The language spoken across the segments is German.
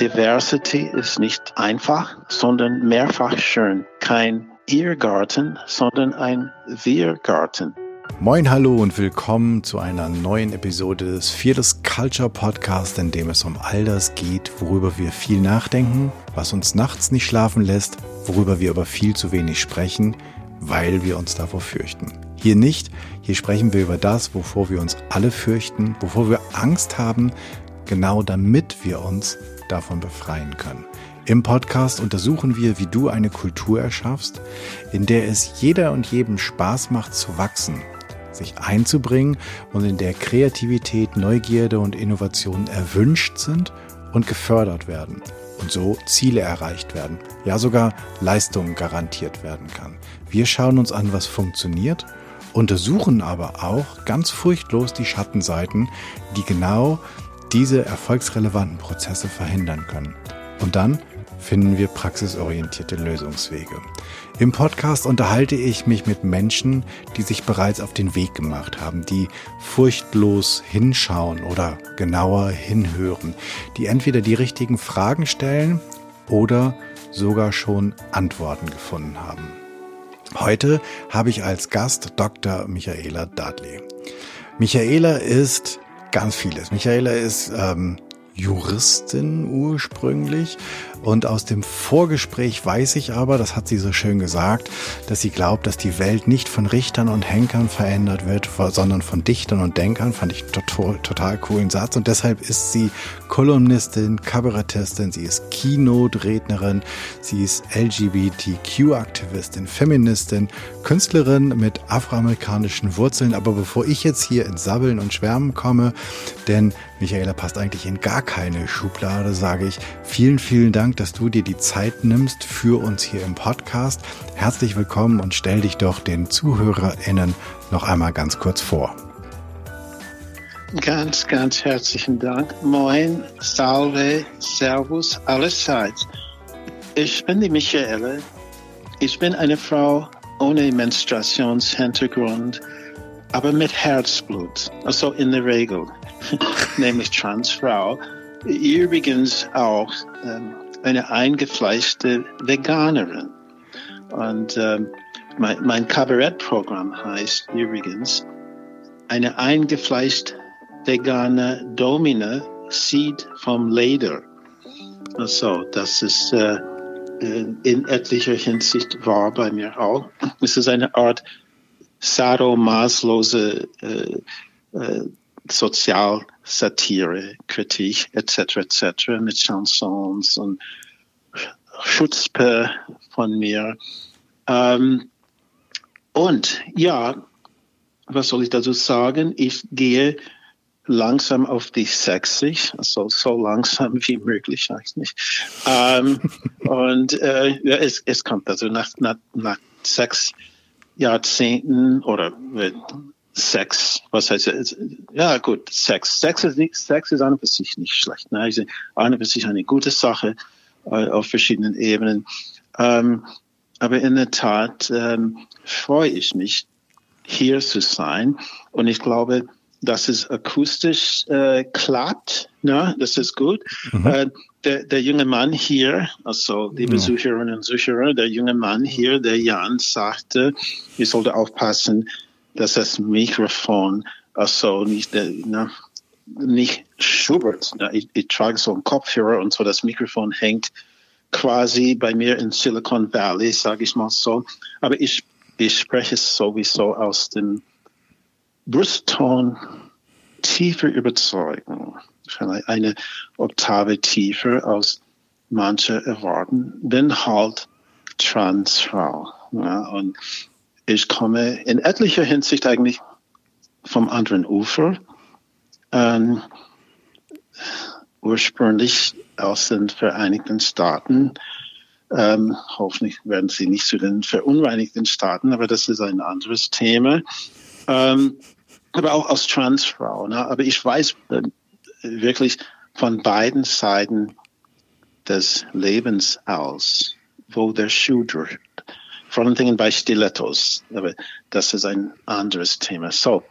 Diversity ist nicht einfach, sondern mehrfach schön. Kein Irrgarten, sondern ein Wir-Garten. Moin, hallo und willkommen zu einer neuen Episode des Fearless Culture Podcast, in dem es um all das geht, worüber wir viel nachdenken, was uns nachts nicht schlafen lässt, worüber wir aber viel zu wenig sprechen, weil wir uns davor fürchten. Hier nicht, hier sprechen wir über das, wovor wir uns alle fürchten, wovor wir Angst haben, genau damit wir uns davon befreien können. Im Podcast untersuchen wir, wie du eine Kultur erschaffst, in der es jeder und jedem Spaß macht zu wachsen, sich einzubringen und in der Kreativität, Neugierde und Innovation erwünscht sind und gefördert werden und so Ziele erreicht werden, ja sogar Leistungen garantiert werden kann. Wir schauen uns an, was funktioniert, untersuchen aber auch ganz furchtlos die Schattenseiten, die genau diese erfolgsrelevanten Prozesse verhindern können. Und dann finden wir praxisorientierte Lösungswege. Im Podcast unterhalte ich mich mit Menschen, die sich bereits auf den Weg gemacht haben, die furchtlos hinschauen oder genauer hinhören, die entweder die richtigen Fragen stellen oder sogar schon Antworten gefunden haben. Heute habe ich als Gast Dr. Michaela Dudley. Michaela ist ganz vieles. Michaela ist ähm, Juristin ursprünglich. Und aus dem Vorgespräch weiß ich aber, das hat sie so schön gesagt, dass sie glaubt, dass die Welt nicht von Richtern und Henkern verändert wird, sondern von Dichtern und Denkern. Fand ich total, total coolen Satz. Und deshalb ist sie Kolumnistin, Kabarettistin, sie ist Keynote-Rednerin, sie ist LGBTQ-Aktivistin, Feministin, Künstlerin mit afroamerikanischen Wurzeln. Aber bevor ich jetzt hier ins Sabbeln und Schwärmen komme, denn Michaela passt eigentlich in gar keine Schublade, sage ich vielen, vielen Dank, dass du dir die Zeit nimmst für uns hier im Podcast. Herzlich willkommen und stell dich doch den ZuhörerInnen noch einmal ganz kurz vor. Ganz, ganz herzlichen Dank. Moin, Salve, Servus, allerseits. Ich bin die Michaela. Ich bin eine Frau ohne Menstruationshintergrund, aber mit Herzblut, also in der Regel. nämlich Transfrau, übrigens auch ähm, eine eingefleischte Veganerin. Und ähm, mein, mein Kabarettprogramm heißt übrigens eine eingefleischt vegane Domina Seed vom Leder. Also, das ist äh, in etlicher Hinsicht wahr bei mir auch. Es ist eine Art sadomaßlose äh, äh, Sozialsatire, Kritik etc. etc. mit Chansons und Schutzpe von mir. Ähm, und ja, was soll ich dazu sagen? Ich gehe langsam auf die 60, also so langsam wie möglich eigentlich. Ähm, und äh, ja, es, es kommt also nach, nach, nach sechs Jahrzehnten oder äh, Sex, was heißt es? Ja, gut, Sex. Sex ist nicht, Sex ist an und für sich nicht schlecht. Ne? An und für sich eine gute Sache äh, auf verschiedenen Ebenen. Ähm, aber in der Tat ähm, freue ich mich, hier zu sein. Und ich glaube, dass es akustisch äh, klappt. Ne? Das ist gut. Mhm. Äh, der, der junge Mann hier, also liebe ja. Zuhörerinnen und Zuhörer, der junge Mann hier, der Jan, sagte, ich sollte aufpassen, dass das Mikrofon also nicht, ne, nicht schubert. Ne? Ich, ich trage so einen Kopfhörer und so das Mikrofon hängt quasi bei mir in Silicon Valley, sage ich mal so. Aber ich, ich spreche sowieso aus dem Brustton tiefer Überzeugung, vielleicht eine Oktave tiefer als manche erwarten, bin halt Transfrau. Ja, und ich komme in etlicher Hinsicht eigentlich vom anderen Ufer. Ähm, ursprünglich aus den Vereinigten Staaten. Ähm, hoffentlich werden sie nicht zu den verunreinigten Staaten, aber das ist ein anderes Thema. Ähm, aber auch als Transfrau. Ne? Aber ich weiß äh, wirklich von beiden Seiten des Lebens aus, wo der Schuh drückt vor allen Dingen bei Stilettos. Aber das ist ein anderes Thema. So,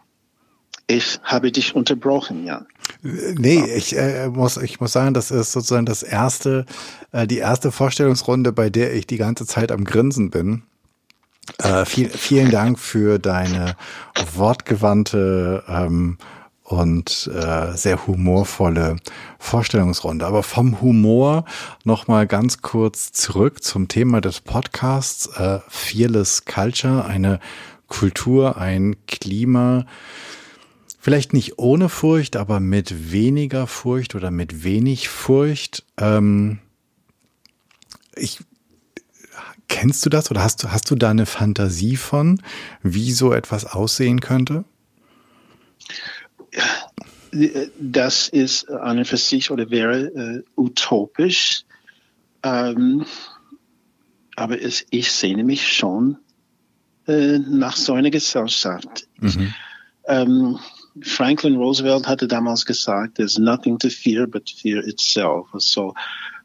Ich habe dich unterbrochen, Jan. Nee, ich äh, muss, ich muss sagen, das ist sozusagen das erste, äh, die erste Vorstellungsrunde, bei der ich die ganze Zeit am Grinsen bin. Äh, viel, vielen Dank für deine wortgewandte ähm, und äh, sehr humorvolle Vorstellungsrunde. Aber vom Humor noch mal ganz kurz zurück zum Thema des Podcasts äh, Fearless Culture, eine Kultur, ein Klima, vielleicht nicht ohne Furcht, aber mit weniger Furcht oder mit wenig Furcht. Ähm, ich kennst du das oder hast du hast du da eine Fantasie von, wie so etwas aussehen könnte? Das ist an und für sich oder wäre äh, utopisch. Ähm, aber es, ich sehne mich schon äh, nach so einer Gesellschaft. Mhm. Ähm, Franklin Roosevelt hatte damals gesagt, there's nothing to fear but fear itself. Also,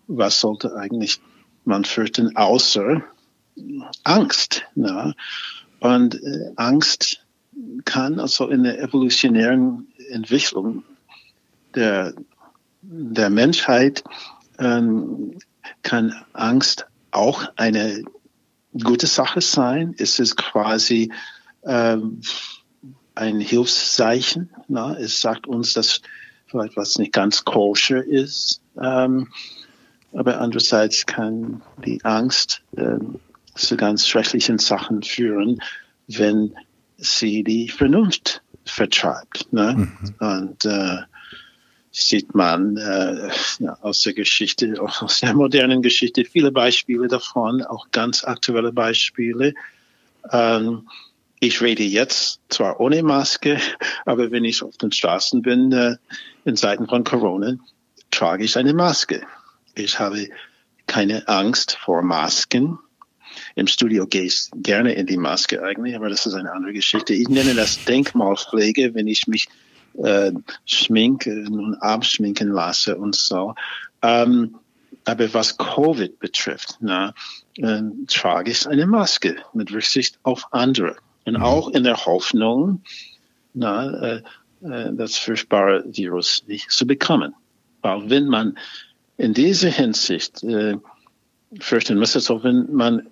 was sollte eigentlich man fürchten außer Angst? Ne? Und äh, Angst kann also in der evolutionären Entwicklung der, der Menschheit ähm, kann Angst auch eine gute Sache sein. Es ist quasi ähm, ein Hilfszeichen. Na? Es sagt uns, dass vielleicht was nicht ganz koscher ist. Ähm, aber andererseits kann die Angst ähm, zu ganz schrecklichen Sachen führen, wenn sie die Vernunft vertreibt. Ne? Mhm. Und äh, sieht man äh, ja, aus der Geschichte, auch aus der modernen Geschichte, viele Beispiele davon, auch ganz aktuelle Beispiele. Ähm, ich rede jetzt zwar ohne Maske, aber wenn ich auf den Straßen bin, äh, in Zeiten von Corona, trage ich eine Maske. Ich habe keine Angst vor Masken. Im Studio gehe ich gerne in die Maske eigentlich, aber das ist eine andere Geschichte. Ich nenne das Denkmalpflege, wenn ich mich äh, schminke und abschminken lasse und so. Ähm, aber was Covid betrifft, na, äh, trage ich eine Maske mit Rücksicht auf andere. Und mhm. auch in der Hoffnung, na, äh, äh, das furchtbare Virus nicht zu bekommen. Weil wenn man in dieser Hinsicht äh, fürchten müsste, so wenn man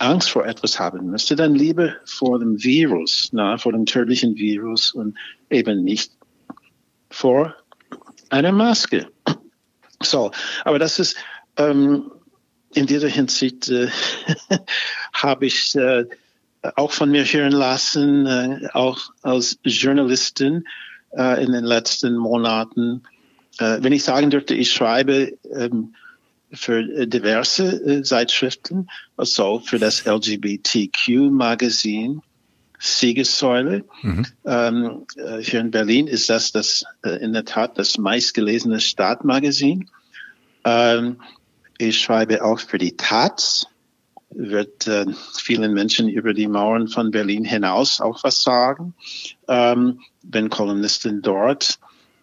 Angst vor etwas haben müsste, dann lieber vor dem Virus, na, vor dem tödlichen Virus und eben nicht vor einer Maske. So, aber das ist ähm, in dieser Hinsicht äh, habe ich äh, auch von mir hören lassen, äh, auch als Journalistin äh, in den letzten Monaten. Äh, wenn ich sagen dürfte, ich schreibe ähm, für diverse äh, Zeitschriften, also für das LGBTQ-Magazin Siegessäule. Mhm. Ähm, äh, hier in Berlin ist das, das äh, in der Tat das meistgelesene Stadtmagazin. Ähm, ich schreibe auch für die Taz, wird äh, vielen Menschen über die Mauern von Berlin hinaus auch was sagen. Ähm, bin Kolumnistin dort.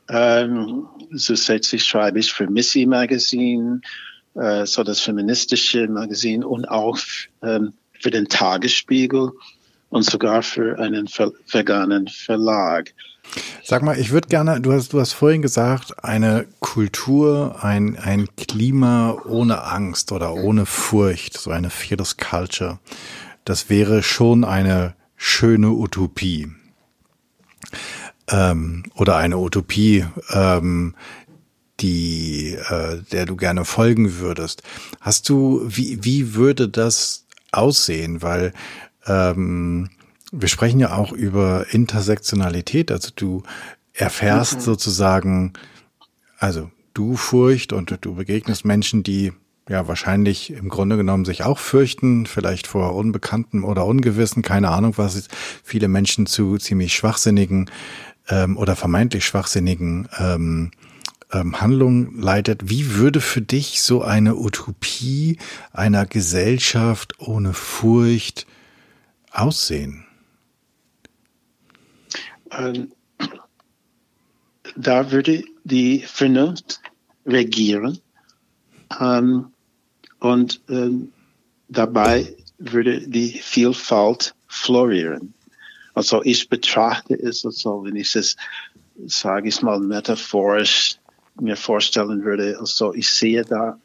Ähm, zusätzlich schreibe ich für Missy Magazine, äh, so das feministische Magazin und auch ähm, für den Tagesspiegel und sogar für einen ver veganen Verlag. Sag mal, ich würde gerne, du hast, du hast vorhin gesagt, eine Kultur, ein, ein Klima ohne Angst oder ohne Furcht, so eine Fearless Culture. Das wäre schon eine schöne Utopie. Ähm, oder eine Utopie, ähm, die, äh, der du gerne folgen würdest. Hast du, wie, wie würde das aussehen? Weil ähm, wir sprechen ja auch über Intersektionalität, also du erfährst mhm. sozusagen, also du Furcht und du begegnest Menschen, die ja wahrscheinlich im Grunde genommen sich auch fürchten, vielleicht vor Unbekannten oder Ungewissen, keine Ahnung, was ist, viele Menschen zu ziemlich schwachsinnigen ähm, oder vermeintlich schwachsinnigen ähm, ähm, Handlungen leitet. Wie würde für dich so eine Utopie einer Gesellschaft ohne Furcht aussehen? Ähm, da würde die Vernunft regieren ähm, und ähm, dabei würde die Vielfalt florieren. Also ich betrachte es also, wenn ich es, sage ich mal, metaphorisch mir vorstellen würde, also ich sehe da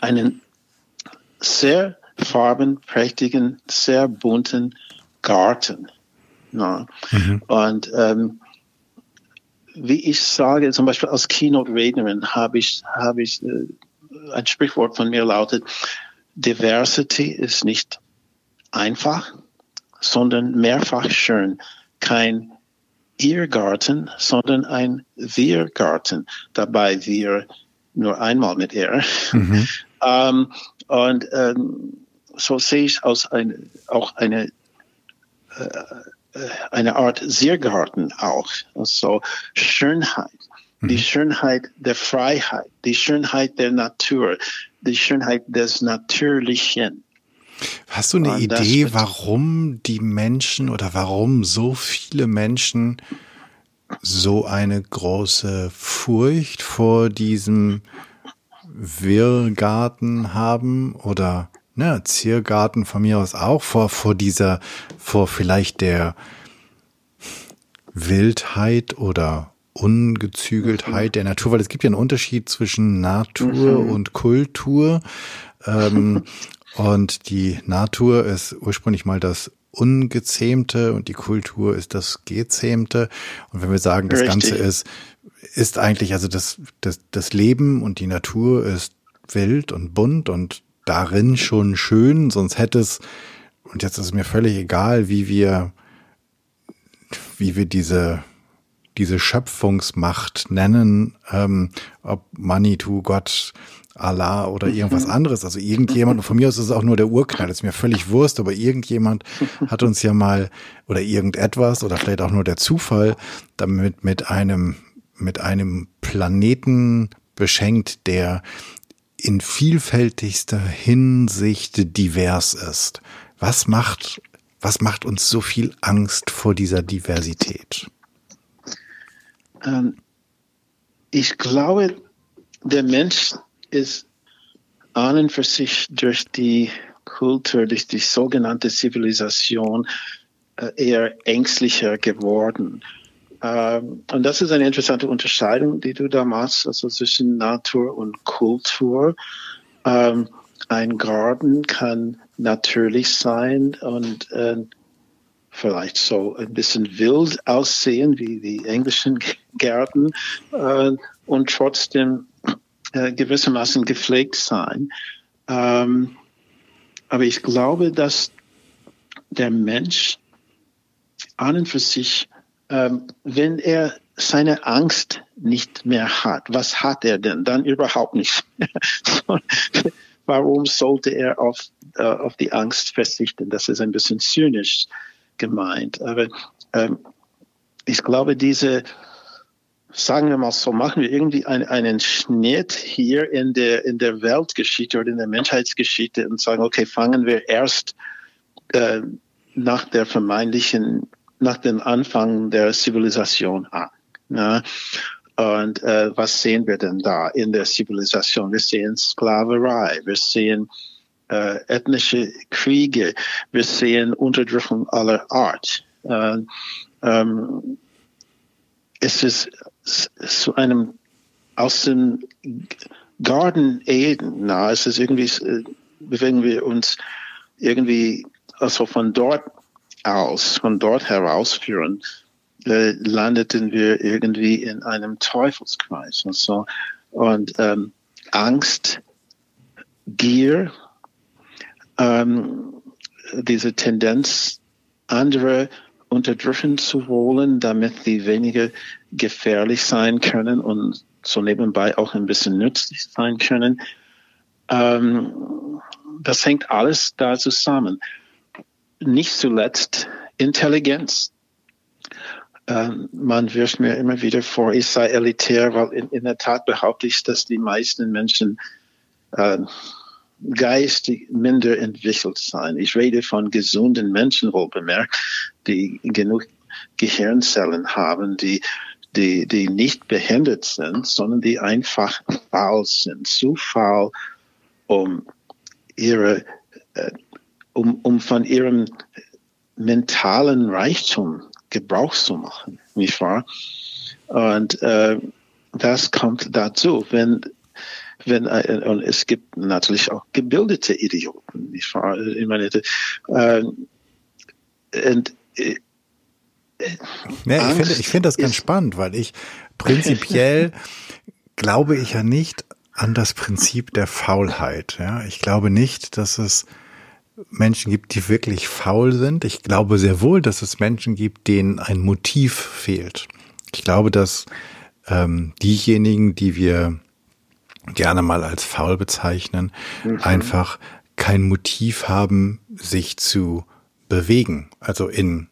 einen sehr farbenprächtigen, sehr bunten Garten. Ja. Mhm. Und ähm, wie ich sage, zum Beispiel als Keynote-Rednerin habe ich, habe ich äh, ein Sprichwort von mir lautet, Diversity ist nicht einfach, sondern mehrfach schön. Kein Irrgarten, sondern ein Wir-Garten. Dabei wir nur einmal mit ihr. Mhm. ähm, und ähm, so sehe ich aus ein, auch eine äh, äh, eine Art Ziergarten auch. Also Schönheit, mhm. die Schönheit der Freiheit, die Schönheit der Natur, die Schönheit des Natürlichen. Hast du eine Und Idee, warum die Menschen oder warum so viele Menschen so eine große Furcht vor diesem Wirrgarten haben oder ne, Ziergarten von mir aus auch, vor, vor dieser, vor vielleicht der Wildheit oder Ungezügeltheit mhm. der Natur, weil es gibt ja einen Unterschied zwischen Natur mhm. und Kultur. Ähm, und die Natur ist ursprünglich mal das Ungezähmte und die Kultur ist das Gezähmte. Und wenn wir sagen, das Richtig. Ganze ist, ist eigentlich, also das, das, das Leben und die Natur ist wild und bunt und darin schon schön, sonst hätte es, und jetzt ist es mir völlig egal, wie wir, wie wir diese, diese Schöpfungsmacht nennen, ähm, ob Manitou, Gott, Allah oder irgendwas mhm. anderes. Also irgendjemand, von mir aus ist es auch nur der Urknall, ist mir völlig Wurst, aber irgendjemand hat uns ja mal, oder irgendetwas, oder vielleicht auch nur der Zufall, damit mit einem, mit einem Planeten beschenkt, der in vielfältigster Hinsicht divers ist. Was macht, was macht uns so viel Angst vor dieser Diversität? Ähm, ich glaube, der Mensch ist an und für sich durch die Kultur, durch die sogenannte Zivilisation äh, eher ängstlicher geworden. Ähm, und das ist eine interessante Unterscheidung, die du da machst, also zwischen Natur und Kultur. Ähm, ein Garten kann natürlich sein und äh, vielleicht so ein bisschen wild aussehen wie die englischen Gärten äh, und trotzdem äh, gewissermaßen gepflegt sein. Ähm, aber ich glaube, dass der Mensch an und für sich ähm, wenn er seine Angst nicht mehr hat, was hat er denn dann überhaupt nicht? Warum sollte er auf, äh, auf die Angst verzichten? Das ist ein bisschen zynisch gemeint. Aber ähm, ich glaube, diese, sagen wir mal so, machen wir irgendwie ein, einen Schnitt hier in der, in der Weltgeschichte oder in der Menschheitsgeschichte und sagen, okay, fangen wir erst äh, nach der vermeintlichen nach dem Anfang der Zivilisation an. Ja. Und äh, was sehen wir denn da in der Zivilisation? Wir sehen Sklaverei, wir sehen äh, ethnische Kriege, wir sehen Unterdrückung aller Art. Äh, ähm, es ist zu einem aus dem Garden Eden, na, es ist irgendwie, äh, bewegen wir uns irgendwie also von dort aus, von dort herausführen, äh, landeten wir irgendwie in einem Teufelskreis und so. Und ähm, Angst, Gier, ähm, diese Tendenz, andere unterdrücken zu wollen, damit sie weniger gefährlich sein können und so nebenbei auch ein bisschen nützlich sein können. Ähm, das hängt alles da zusammen nicht zuletzt Intelligenz. Ähm, man wirft mir immer wieder vor, ich sei elitär, weil in, in der Tat behaupte ich, dass die meisten Menschen äh, geistig minder entwickelt sein. Ich rede von gesunden Menschen, wohl bemerkt, die genug Gehirnzellen haben, die, die, die nicht behindert sind, sondern die einfach faul sind, zu faul, um ihre äh, um, um von ihrem mentalen Reichtum Gebrauch zu machen, nicht wahr? Und äh, das kommt dazu, wenn wenn äh, und es gibt natürlich auch gebildete Idioten, nicht wahr? Ich meine, äh, und, äh, ja, ich finde ich finde das ganz spannend, weil ich prinzipiell glaube ich ja nicht an das Prinzip der Faulheit. Ja, ich glaube nicht, dass es Menschen gibt, die wirklich faul sind. Ich glaube sehr wohl, dass es Menschen gibt, denen ein Motiv fehlt. Ich glaube, dass ähm, diejenigen, die wir gerne mal als faul bezeichnen, mhm. einfach kein Motiv haben, sich zu bewegen, also in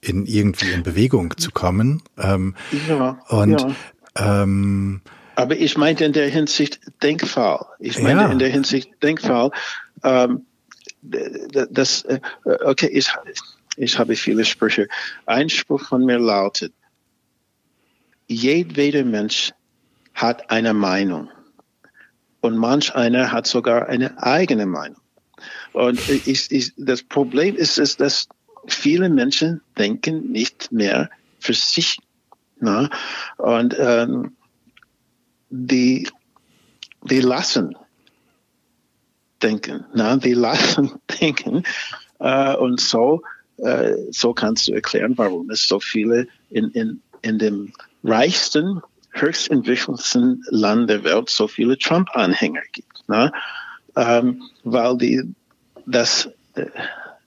in irgendwie in Bewegung zu kommen. Ähm, ja, und ja. Ähm, aber ich meinte in der Hinsicht Denkfall. Ich meine ja. in der Hinsicht Denkfall. Ähm, das, äh, okay, ich, ich habe viele Sprüche. Ein Spruch von mir lautet, jedweder Mensch hat eine Meinung. Und manch einer hat sogar eine eigene Meinung. Und ich, ich, das Problem ist, ist, dass viele Menschen denken nicht mehr für sich. Na? Und ähm, die, die lassen denken. Na? Die lassen denken. Äh, und so, äh, so kannst du erklären, warum es so viele in, in, in dem reichsten, höchst entwickelten Land der Welt so viele Trump-Anhänger gibt. Na? Ähm, weil die das, äh,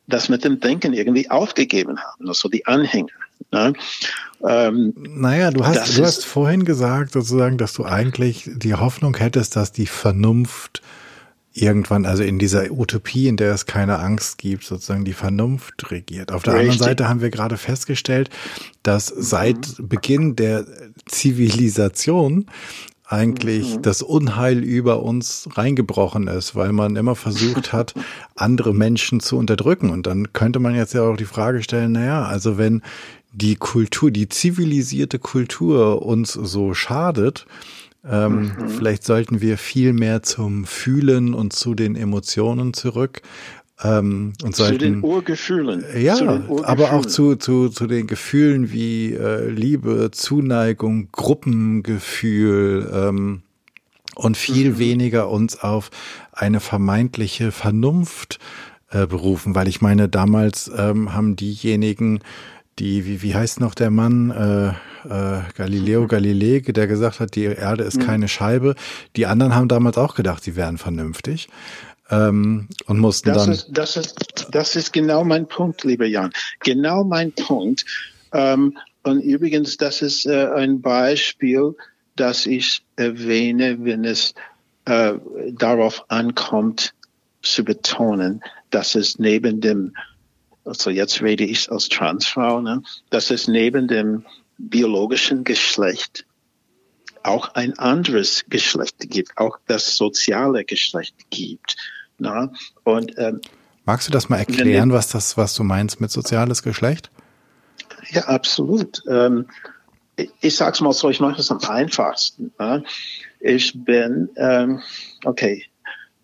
das mit dem Denken irgendwie aufgegeben haben, also die Anhänger. Ne? Ähm, naja, du hast, du hast vorhin gesagt, sozusagen, dass du eigentlich die Hoffnung hättest, dass die Vernunft irgendwann, also in dieser Utopie, in der es keine Angst gibt, sozusagen die Vernunft regiert. Auf der Richtig. anderen Seite haben wir gerade festgestellt, dass seit mhm. Beginn der Zivilisation eigentlich mhm. das Unheil über uns reingebrochen ist, weil man immer versucht hat, andere Menschen zu unterdrücken. Und dann könnte man jetzt ja auch die Frage stellen, naja, also wenn die Kultur, die zivilisierte Kultur uns so schadet, ähm, mhm. Vielleicht sollten wir viel mehr zum Fühlen und zu den Emotionen zurück. Ähm, und zu sollten, den Urgefühlen. Ja, Urgefühlen. aber auch zu, zu, zu den Gefühlen wie äh, Liebe, Zuneigung, Gruppengefühl ähm, und viel mhm. weniger uns auf eine vermeintliche Vernunft äh, berufen, weil ich meine, damals ähm, haben diejenigen, die, wie, wie heißt noch der Mann, äh, äh, Galileo mhm. Galilei, der gesagt hat, die Erde ist mhm. keine Scheibe. Die anderen haben damals auch gedacht, sie wären vernünftig ähm, und mussten das dann. Ist, das, ist, das ist genau mein Punkt, lieber Jan. Genau mein Punkt. Ähm, und übrigens, das ist äh, ein Beispiel, das ich erwähne, wenn es äh, darauf ankommt, zu betonen, dass es neben dem also jetzt rede ich als Transfrau, ne, dass es neben dem biologischen Geschlecht auch ein anderes Geschlecht gibt, auch das soziale Geschlecht gibt. Na? Und, ähm, Magst du das mal erklären, was das, was du meinst mit soziales Geschlecht? Ja, absolut. Ähm, ich, ich sag's mal so, ich mache es am einfachsten. Ne? Ich bin, ähm, okay,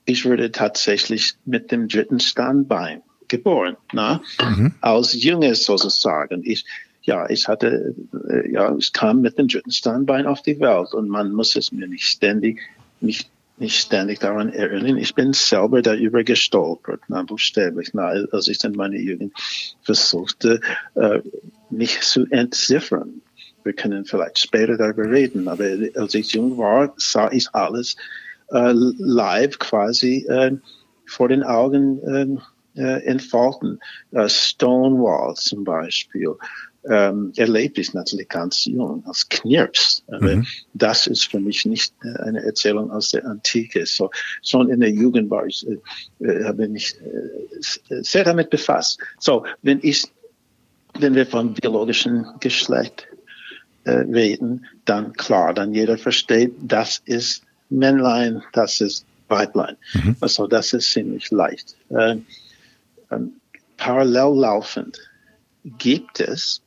ich würde tatsächlich mit dem dritten Standbein geboren, na? Mhm. als Junge sozusagen. Ich, ja, ich hatte, äh, ja, ich kam mit dem dritten Standbein auf die Welt und man muss es mir nicht ständig, nicht, nicht ständig daran erinnern. Ich bin selber darüber gestolpert, na, buchstäblich, na, als ich in meiner Jugend versuchte, äh, mich zu entziffern. Wir können vielleicht später darüber reden, aber als ich jung war, sah ich alles äh, live quasi äh, vor den Augen äh, äh, entfalten. Äh, Stonewall zum Beispiel ähm, erlebt ich natürlich ganz jung als Knirps. Mhm. Das ist für mich nicht äh, eine Erzählung aus der Antike. So schon in der Jugend war ich, äh, habe mich äh, sehr damit befasst. So wenn ich, wenn wir vom biologischen Geschlecht äh, reden, dann klar, dann jeder versteht, das ist Männlein, das ist Weiblein. Mhm. Also das ist ziemlich leicht. Äh, parallel laufend gibt es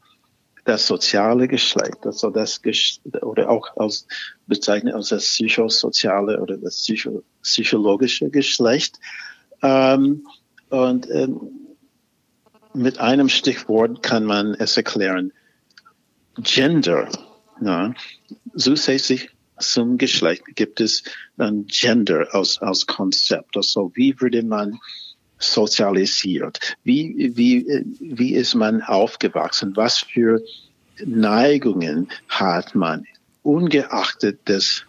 das soziale Geschlecht, also das oder auch als bezeichnet als das psychosoziale oder das psycho psychologische Geschlecht. Ähm, und ähm, mit einem Stichwort kann man es erklären. Gender. Ja, zusätzlich zum Geschlecht gibt es dann Gender als, als Konzept. Also wie würde man sozialisiert? Wie, wie, wie ist man aufgewachsen? Was für Neigungen hat man, ungeachtet des,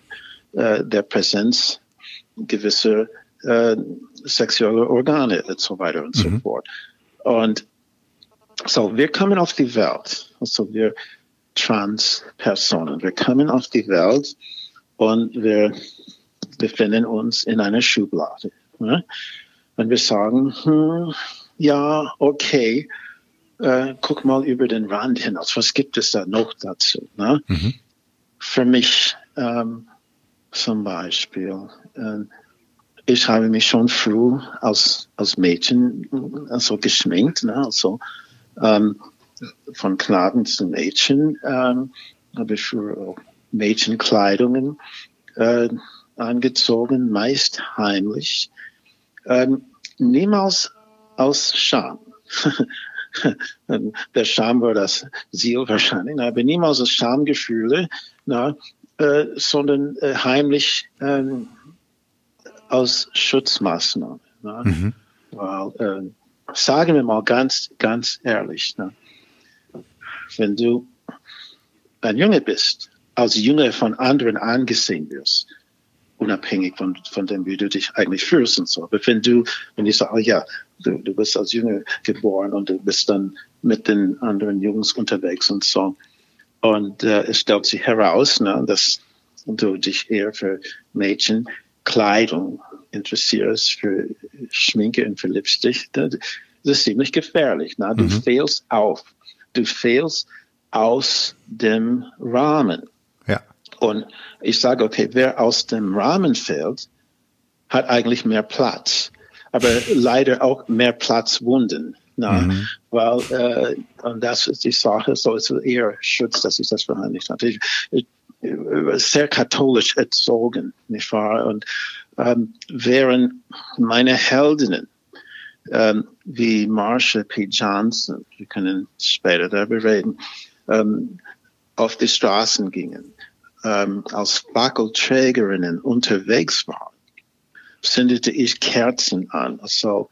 äh, der Präsenz gewisser äh, sexueller Organe und so weiter und mhm. so fort. Und so, wir kommen auf die Welt, also wir Transpersonen, wir kommen auf die Welt und wir befinden uns in einer Schublade. Ne? Und wir sagen, hm, ja, okay, äh, guck mal über den Rand hinaus, was gibt es da noch dazu? Ne? Mhm. Für mich ähm, zum Beispiel, äh, ich habe mich schon früh als, als Mädchen also geschminkt, ne? also ähm, von Knaben zu Mädchen ähm, habe ich für Mädchenkleidungen äh, angezogen, meist heimlich, ähm, niemals aus Scham. Der Scham war das Ziel wahrscheinlich, aber niemals aus Schamgefühle, na, äh, sondern äh, heimlich äh, aus Schutzmaßnahmen. Na? Mhm. Weil, äh, sagen wir mal ganz, ganz ehrlich, na, wenn du ein Junge bist, als Junge von anderen angesehen wirst, unabhängig von, von dem, wie du dich eigentlich fühlst und so. Aber wenn du, wenn ich sage, oh ja, du, du bist als Junge geboren und du bist dann mit den anderen Jungs unterwegs und so. Und äh, es stellt sich heraus, ne, dass du dich eher für Mädchenkleidung interessierst, für Schminke und für Lipstick. Das ist ziemlich gefährlich. Ne? Du mhm. fehlst auf. Du fehlst aus dem Rahmen. Und ich sage, okay, wer aus dem Rahmen fällt, hat eigentlich mehr Platz, aber leider auch mehr Platzwunden. Na, mhm. Weil, äh, und das ist die Sache, so ist eher Schutz, dass ich das verheimlicht habe. Ich, ich, sehr katholisch erzogen, nicht wahr? Und ähm, während meine Heldinnen, ähm, wie Marsha P. Johnson, wir können später darüber reden, ähm, auf die Straßen gingen, ähm, als Fackelträgerinnen unterwegs waren, zündete ich Kerzen an, also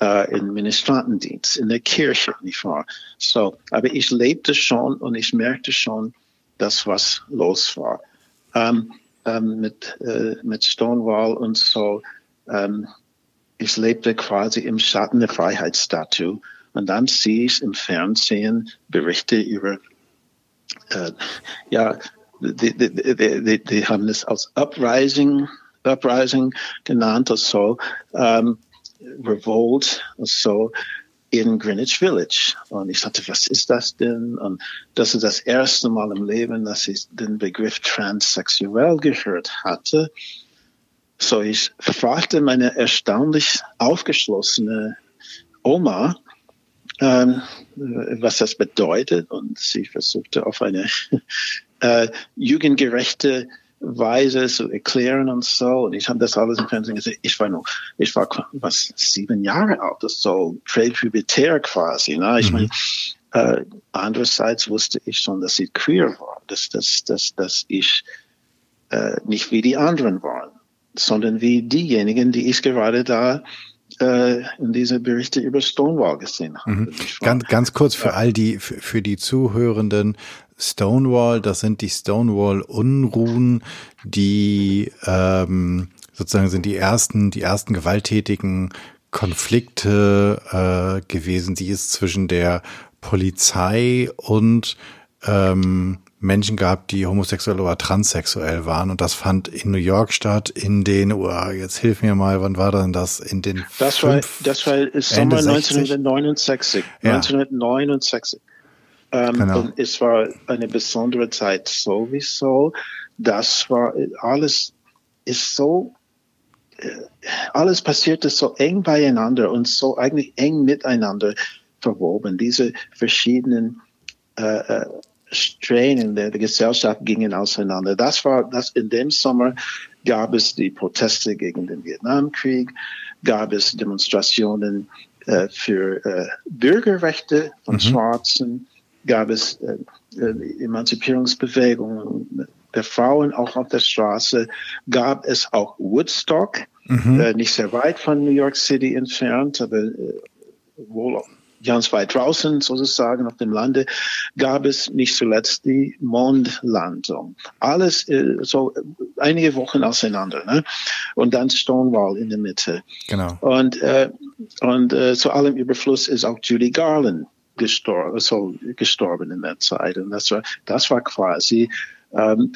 äh, im Ministrantendienst, in der Kirche, nicht wahr? So, aber ich lebte schon und ich merkte schon, dass was los war. Ähm, ähm, mit, äh, mit Stonewall und so, ähm, ich lebte quasi im Schatten der Freiheitsstatue und dann sehe ich im Fernsehen Berichte über äh, ja, die, die, die, die haben es als Uprising, Uprising genannt, also ähm, Revolt, also in Greenwich Village. Und ich dachte, was ist das denn? Und das ist das erste Mal im Leben, dass ich den Begriff transsexuell gehört hatte. So ich fragte meine erstaunlich aufgeschlossene Oma, ähm, was das bedeutet. Und sie versuchte auf eine äh, jugendgerechte Weise zu erklären und so. Und ich habe das alles im Fernsehen gesehen. Ich war noch, ich war was sieben Jahre alt, das so präpubertär quasi. Ne? Ich mhm. meine, äh, andererseits wusste ich schon, dass ich queer war, dass, dass, dass, dass ich äh, nicht wie die anderen waren, sondern wie diejenigen, die ich gerade da äh, in diese Berichte über Stonewall gesehen habe. Mhm. Ganz, ganz kurz für all die, für, für die Zuhörenden, Stonewall, das sind die Stonewall-Unruhen, die ähm, sozusagen sind die ersten, die ersten gewalttätigen Konflikte äh, gewesen, die es zwischen der Polizei und ähm, Menschen gab, die homosexuell oder transsexuell waren. Und das fand in New York statt, in den, oh, jetzt hilf mir mal, wann war denn das? In den Das war, das war Sommer 1969. Ja. 1969. Ähm, genau. Und es war eine besondere Zeit sowieso. Das war alles ist so äh, alles passierte so eng beieinander und so eigentlich eng miteinander verwoben. Diese verschiedenen äh, Strähnen der, der Gesellschaft gingen auseinander. Das war das in dem Sommer gab es die Proteste gegen den Vietnamkrieg, gab es Demonstrationen äh, für äh, Bürgerrechte von mhm. Schwarzen, gab es äh, äh, Emanzipierungsbewegungen der Frauen auch auf der Straße, gab es auch Woodstock, mhm. äh, nicht sehr weit von New York City entfernt, aber äh, wohl ganz weit draußen sozusagen auf dem Lande, gab es nicht zuletzt die Mondlandung. Alles äh, so einige Wochen auseinander. Ne? Und dann Stonewall in der Mitte. Genau. Und, äh, und äh, zu allem Überfluss ist auch Judy Garland gestorben, so gestorben in der Zeit. Und das war, das war quasi ähm,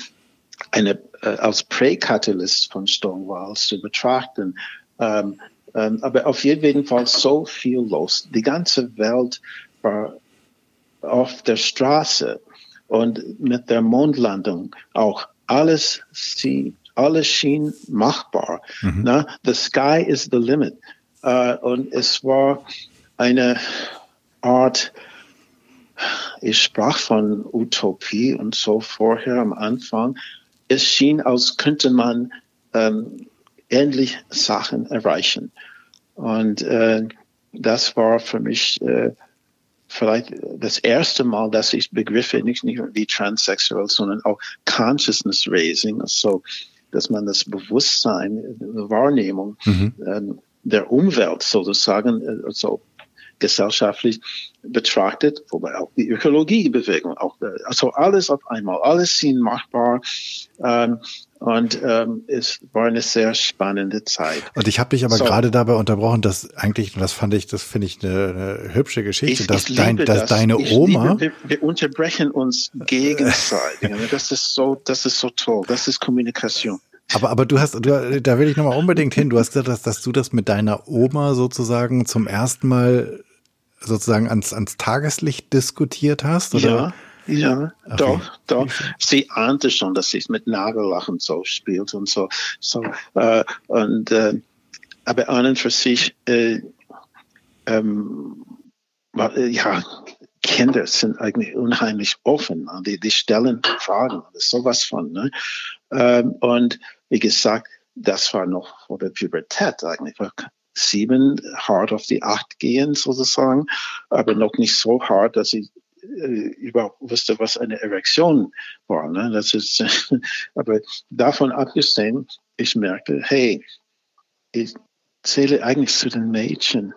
eine, äh, als Präkatalyst von Stonewall zu betrachten. Ähm, ähm, aber auf jeden Fall so viel los. Die ganze Welt war auf der Straße und mit der Mondlandung auch alles sie alles schien machbar. Mhm. Na, the sky is the limit. Uh, und es war eine Art, ich sprach von Utopie und so vorher am Anfang. Es schien, als könnte man ähm, ähnlich Sachen erreichen. Und äh, das war für mich äh, vielleicht das erste Mal, dass ich Begriffe nicht, nicht wie transsexuell, sondern auch Consciousness Raising, also dass man das Bewusstsein, Wahrnehmung mhm. äh, der Umwelt sozusagen, also gesellschaftlich betrachtet, wobei auch die Ökologiebewegung, auch, also alles auf einmal, alles schien machbar. Ähm, und ähm, es war eine sehr spannende Zeit. Und ich habe dich aber so. gerade dabei unterbrochen, dass eigentlich, und das fand ich, das finde ich eine, eine, hübsche Geschichte, ich, dass, ich dein, dass das. deine ich Oma. Liebe, wir, wir, unterbrechen uns gegenseitig. das ist so, das ist so toll. Das ist Kommunikation. Aber, aber du hast, du, da will ich nochmal unbedingt hin. Du hast gesagt, dass, dass du das mit deiner Oma sozusagen zum ersten Mal sozusagen ans, ans Tageslicht diskutiert hast? Oder? Ja, ja, okay. doch, doch. Sie ahnte schon, dass sie es mit Nagellachen so spielt und so. so äh, und, äh, aber an und für sich, äh, ähm, ja, Kinder sind eigentlich unheimlich offen. Die, die stellen Fragen, sowas von. Ne? Ähm, und wie gesagt, das war noch vor der Pubertät eigentlich sieben hart auf die acht gehen sozusagen, aber noch nicht so hart, dass äh, überhaupt wusste, was eine Erektion war. Ne? Das ist, aber davon abgesehen, ich merkte, hey, ich zähle eigentlich zu den Mädchen.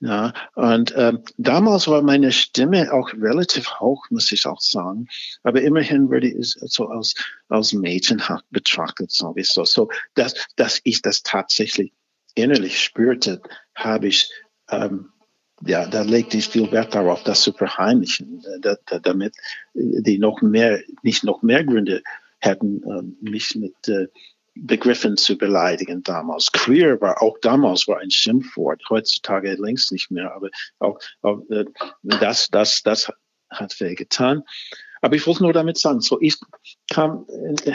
Ja, und ähm, damals war meine Stimme auch relativ hoch, muss ich auch sagen. Aber immerhin würde ich so als, als Mädchenhaft betrachtet, sowieso. So, dass, dass ich das tatsächlich innerlich spürte, habe ich, ähm, ja, da legte ich viel Wert darauf, das zu verheimlichen, äh, damit die noch mehr, nicht noch mehr Gründe hätten, äh, mich mit äh, Begriffen zu beleidigen damals. Queer war auch damals war ein Schimpfwort, heutzutage längst nicht mehr, aber auch, auch äh, das, das, das hat weh getan. Aber ich wollte nur damit sagen, so ich kam, äh,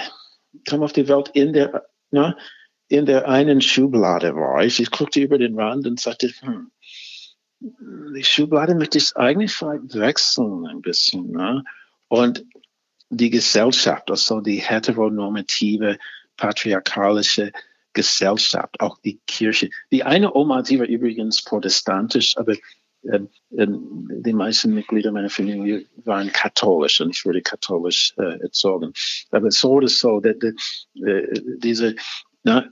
kam auf die Welt in der, na, in der einen Schublade war ich. Ich guckte über den Rand und sagte, hm, die Schublade möchte ich eigentlich vielleicht wechseln ein bisschen. Ne? Und die Gesellschaft, also die heteronormative, patriarchalische Gesellschaft, auch die Kirche. Die eine Oma, die war übrigens protestantisch, aber äh, äh, die meisten Mitglieder meiner Familie waren katholisch und ich wurde katholisch äh, erzogen. Aber so oder so, die, die, äh, diese ne,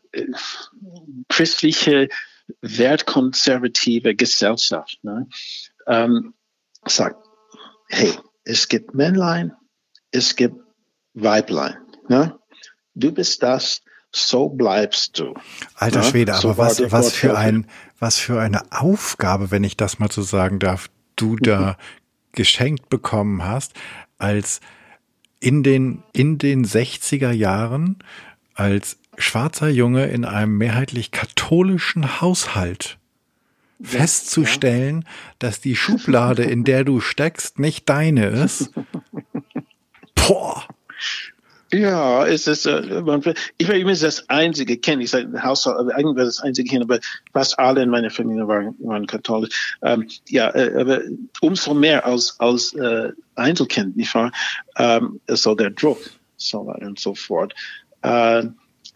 christliche, wertkonservative Gesellschaft ne, ähm, sagt, hey, es gibt Männlein, es gibt Weiblein. Ne? Du bist das, so bleibst du. Alter Schwede, aber so was, was für ein, was für eine Aufgabe, wenn ich das mal so sagen darf, du da geschenkt bekommen hast, als in den, in den 60er Jahren, als schwarzer Junge in einem mehrheitlich katholischen Haushalt festzustellen, dass die Schublade, in der du steckst, nicht deine ist. Boah. Ja, es ist, äh, ich war immer das einzige Kind, ich sage Haushalt, eigentlich war das einzige Kind, aber fast alle in meiner Familie waren, waren katholisch. Ähm, ja, äh, aber umso mehr als, als äh, Einzelkind, nicht wahr? Ähm, so der Druck, so weiter und so fort. Äh,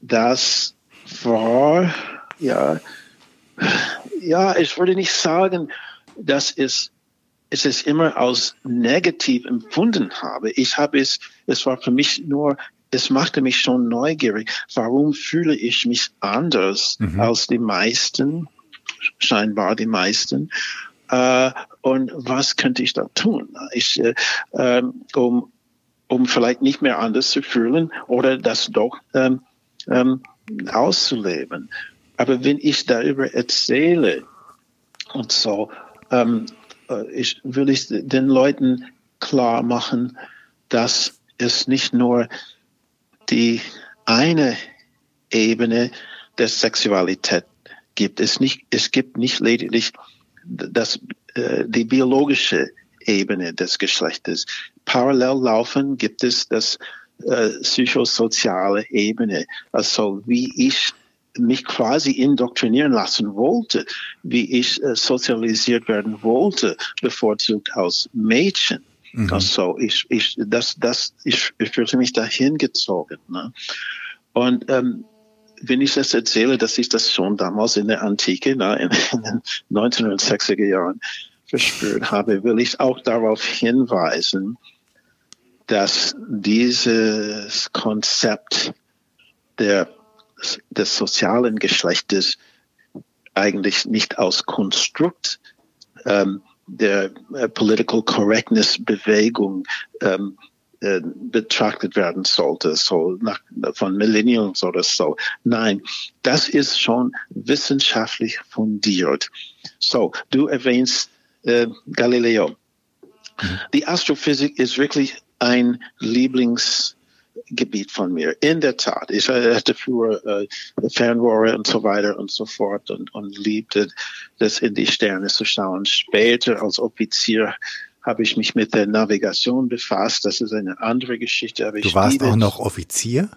das war, ja, ja, ich würde nicht sagen, dass es es ist immer als negativ empfunden habe. Ich habe es, es war für mich nur, es machte mich schon neugierig. Warum fühle ich mich anders mhm. als die meisten, scheinbar die meisten? Äh, und was könnte ich da tun? Ich, äh, ähm, um, um vielleicht nicht mehr anders zu fühlen oder das doch ähm, ähm, auszuleben. Aber wenn ich darüber erzähle und so, ähm, äh, ich will ich den Leuten klar machen, dass es nicht nur die eine Ebene der Sexualität gibt. Es, nicht, es gibt nicht lediglich das, äh, die biologische Ebene des Geschlechtes. Parallel laufen gibt es das äh, psychosoziale Ebene, also wie ich mich quasi indoktrinieren lassen wollte, wie ich äh, sozialisiert werden wollte, bevorzugt als Mädchen. Mhm. Also ich, ich, das, das, ich, ich fühlte mich dahin gezogen. Ne? Und ähm, wenn ich das erzähle, dass ich das schon damals in der Antike, na, in, in den 1960er Jahren verspürt habe, will ich auch darauf hinweisen, dass dieses Konzept der des sozialen Geschlechtes eigentlich nicht aus Konstrukt ähm, der äh, Political Correctness Bewegung ähm, äh, betrachtet werden sollte, so nach, von Millennials oder so. Nein, das ist schon wissenschaftlich fundiert. So, du erwähnst äh, Galileo. Mhm. Die Astrophysik ist wirklich ein Lieblings Gebiet von mir. In der Tat. Ich hatte früher äh, Fernrohre und so weiter und so fort und, und liebte das in die Sterne zu schauen. Später als Offizier habe ich mich mit der Navigation befasst. Das ist eine andere Geschichte. Aber du warst auch noch Offizier?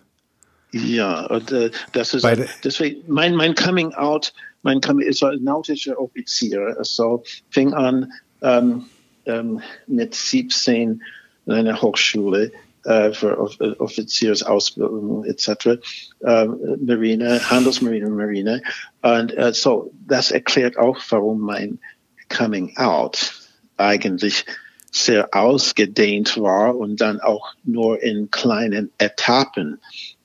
Ja, und äh, das ist deswegen mein mein Coming Out. Mein Coming ist ein nautischer Offizier. Also fing an ähm, ähm, mit 17 in einer Hochschule äh, für Offiziersausbildung etc., äh, Marine, Handelsmarine, Marine. Und äh, so, das erklärt auch, warum mein Coming Out eigentlich sehr ausgedehnt war und dann auch nur in kleinen Etappen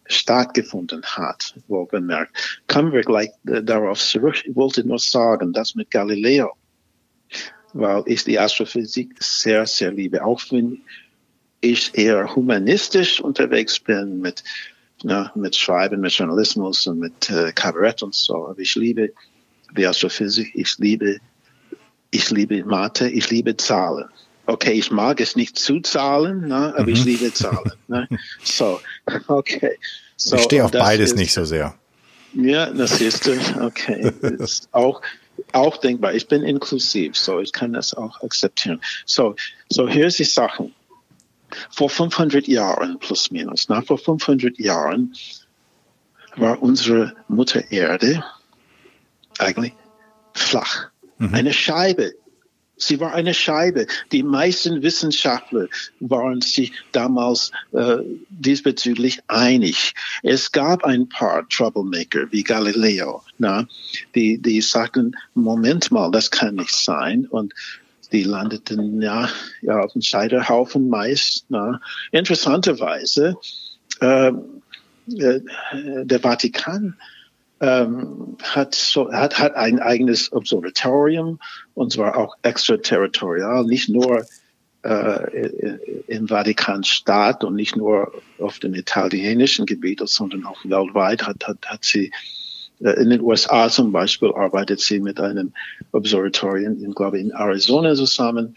stattgefunden hat, wohlgemerkt. Kommen wir gleich äh, darauf zurück. Ich wollte nur sagen, das mit Galileo, weil ich die Astrophysik sehr, sehr liebe. Auch wenn ich eher humanistisch unterwegs bin mit, na, mit Schreiben, mit Journalismus und mit äh, Kabarett und so. Aber ich liebe die Astrophysik, ich liebe, ich liebe Mathe, ich liebe Zahlen. Okay, ich mag es nicht zu zahlen, ne, aber mhm. ich liebe Zahlen. Ne? So, okay. So, ich stehe auf beides ist, nicht so sehr. Ja, das ist okay. ist auch auch denkbar. Ich bin inklusiv, so ich kann das auch akzeptieren. So, so hier ist die Sache vor 500 Jahren plus minus, nach vor 500 Jahren war unsere Mutter Erde eigentlich flach. Mhm. Eine Scheibe. Sie war eine Scheibe. Die meisten Wissenschaftler waren sich damals äh, diesbezüglich einig. Es gab ein paar Troublemaker wie Galileo, na, die, die sagten, Moment mal, das kann nicht sein. Und die landeten ja, ja auf dem Scheiterhaufen meist. Na. Interessanterweise, ähm, äh, der Vatikan ähm, hat, so, hat, hat ein eigenes Observatorium und zwar auch extraterritorial, nicht nur äh, im Vatikanstaat und nicht nur auf dem italienischen Gebiet, sondern auch weltweit hat, hat, hat sie äh, in den USA zum Beispiel arbeitet sie mit einem Observatorium, ich glaube in Arizona zusammen.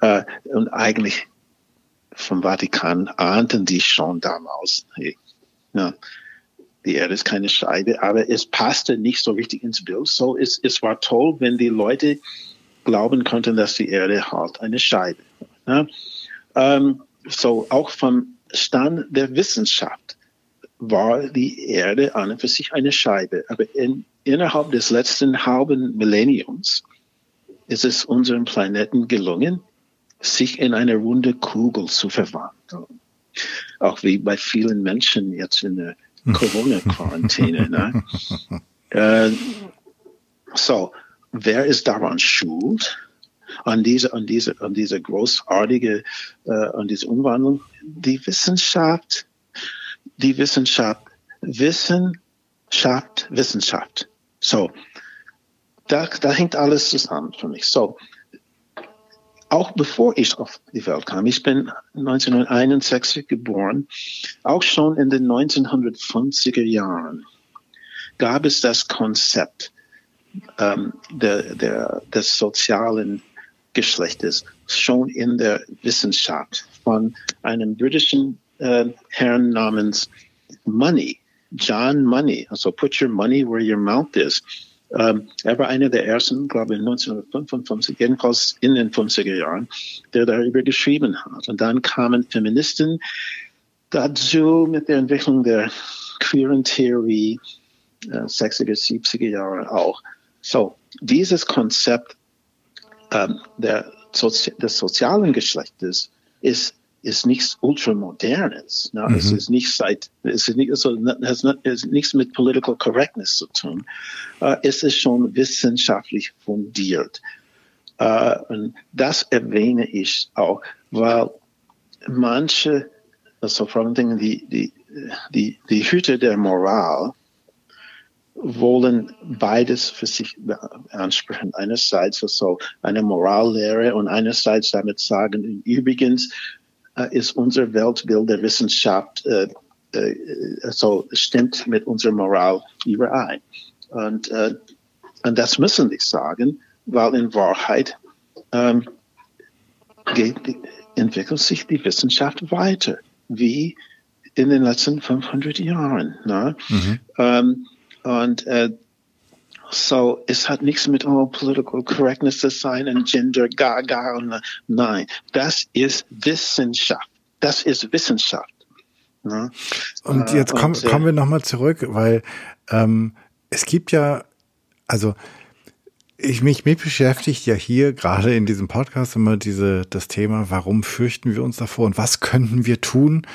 Äh, und eigentlich vom Vatikan ahnten die schon damals, hey, ja, die Erde ist keine Scheibe, aber es passte nicht so richtig ins Bild. So es, es war toll, wenn die Leute glauben konnten, dass die Erde halt eine Scheibe. Ja. Ähm, so auch vom Stand der Wissenschaft war die Erde an und für sich eine Scheibe. Aber in, innerhalb des letzten halben Millenniums ist es unserem Planeten gelungen, sich in eine runde Kugel zu verwandeln. Auch wie bei vielen Menschen jetzt in der Corona-Quarantäne. ne? äh, so, wer ist daran schuld? An diese, an diese, an diese großartige, äh, an diese Umwandlung? Die Wissenschaft, die Wissenschaft, Wissenschaft, Wissenschaft. So, da, da hängt alles zusammen für mich. So, auch bevor ich auf die Welt kam, ich bin 1961 geboren, auch schon in den 1950er Jahren gab es das Konzept ähm, der, der, des sozialen Geschlechtes schon in der Wissenschaft von einem britischen äh, Herrn namens Money, John Money. Also put your money where your mouth is. Ähm, er war einer der ersten, glaube ich, 1955, jedenfalls in den 50er Jahren, der darüber geschrieben hat. Und dann kamen Feministen dazu mit der Entwicklung der queeren Theorie, äh, 60er, 70er Jahre auch. So, dieses Konzept ähm, der Sozi des sozialen Geschlechtes ist ist nichts ultramodernes. Ne? Mhm. Es ist nicht seit, es ist nicht, also, es hat nichts mit political correctness zu tun. Uh, es ist schon wissenschaftlich fundiert. Uh, und das erwähne ich auch, weil manche, also vor Dingen die, die, die, die Hüter der Moral, wollen beides für sich ansprechen. Einerseits also eine Morallehre und einerseits damit sagen, übrigens, ist unser Weltbild der Wissenschaft äh, äh, so stimmt mit unserer Moral überein. Und, äh, und das müssen wir sagen, weil in Wahrheit ähm, geht, entwickelt sich die Wissenschaft weiter, wie in den letzten 500 Jahren. Ne? Mhm. Ähm, und äh, so, es hat nichts mit oh, political correctness zu sein und Gender gaga und nein, das ist Wissenschaft. Das ist Wissenschaft. Ja. Und jetzt komm, und, äh, kommen wir nochmal zurück, weil ähm, es gibt ja, also ich mich, mich beschäftigt ja hier gerade in diesem Podcast immer diese das Thema, warum fürchten wir uns davor und was könnten wir tun,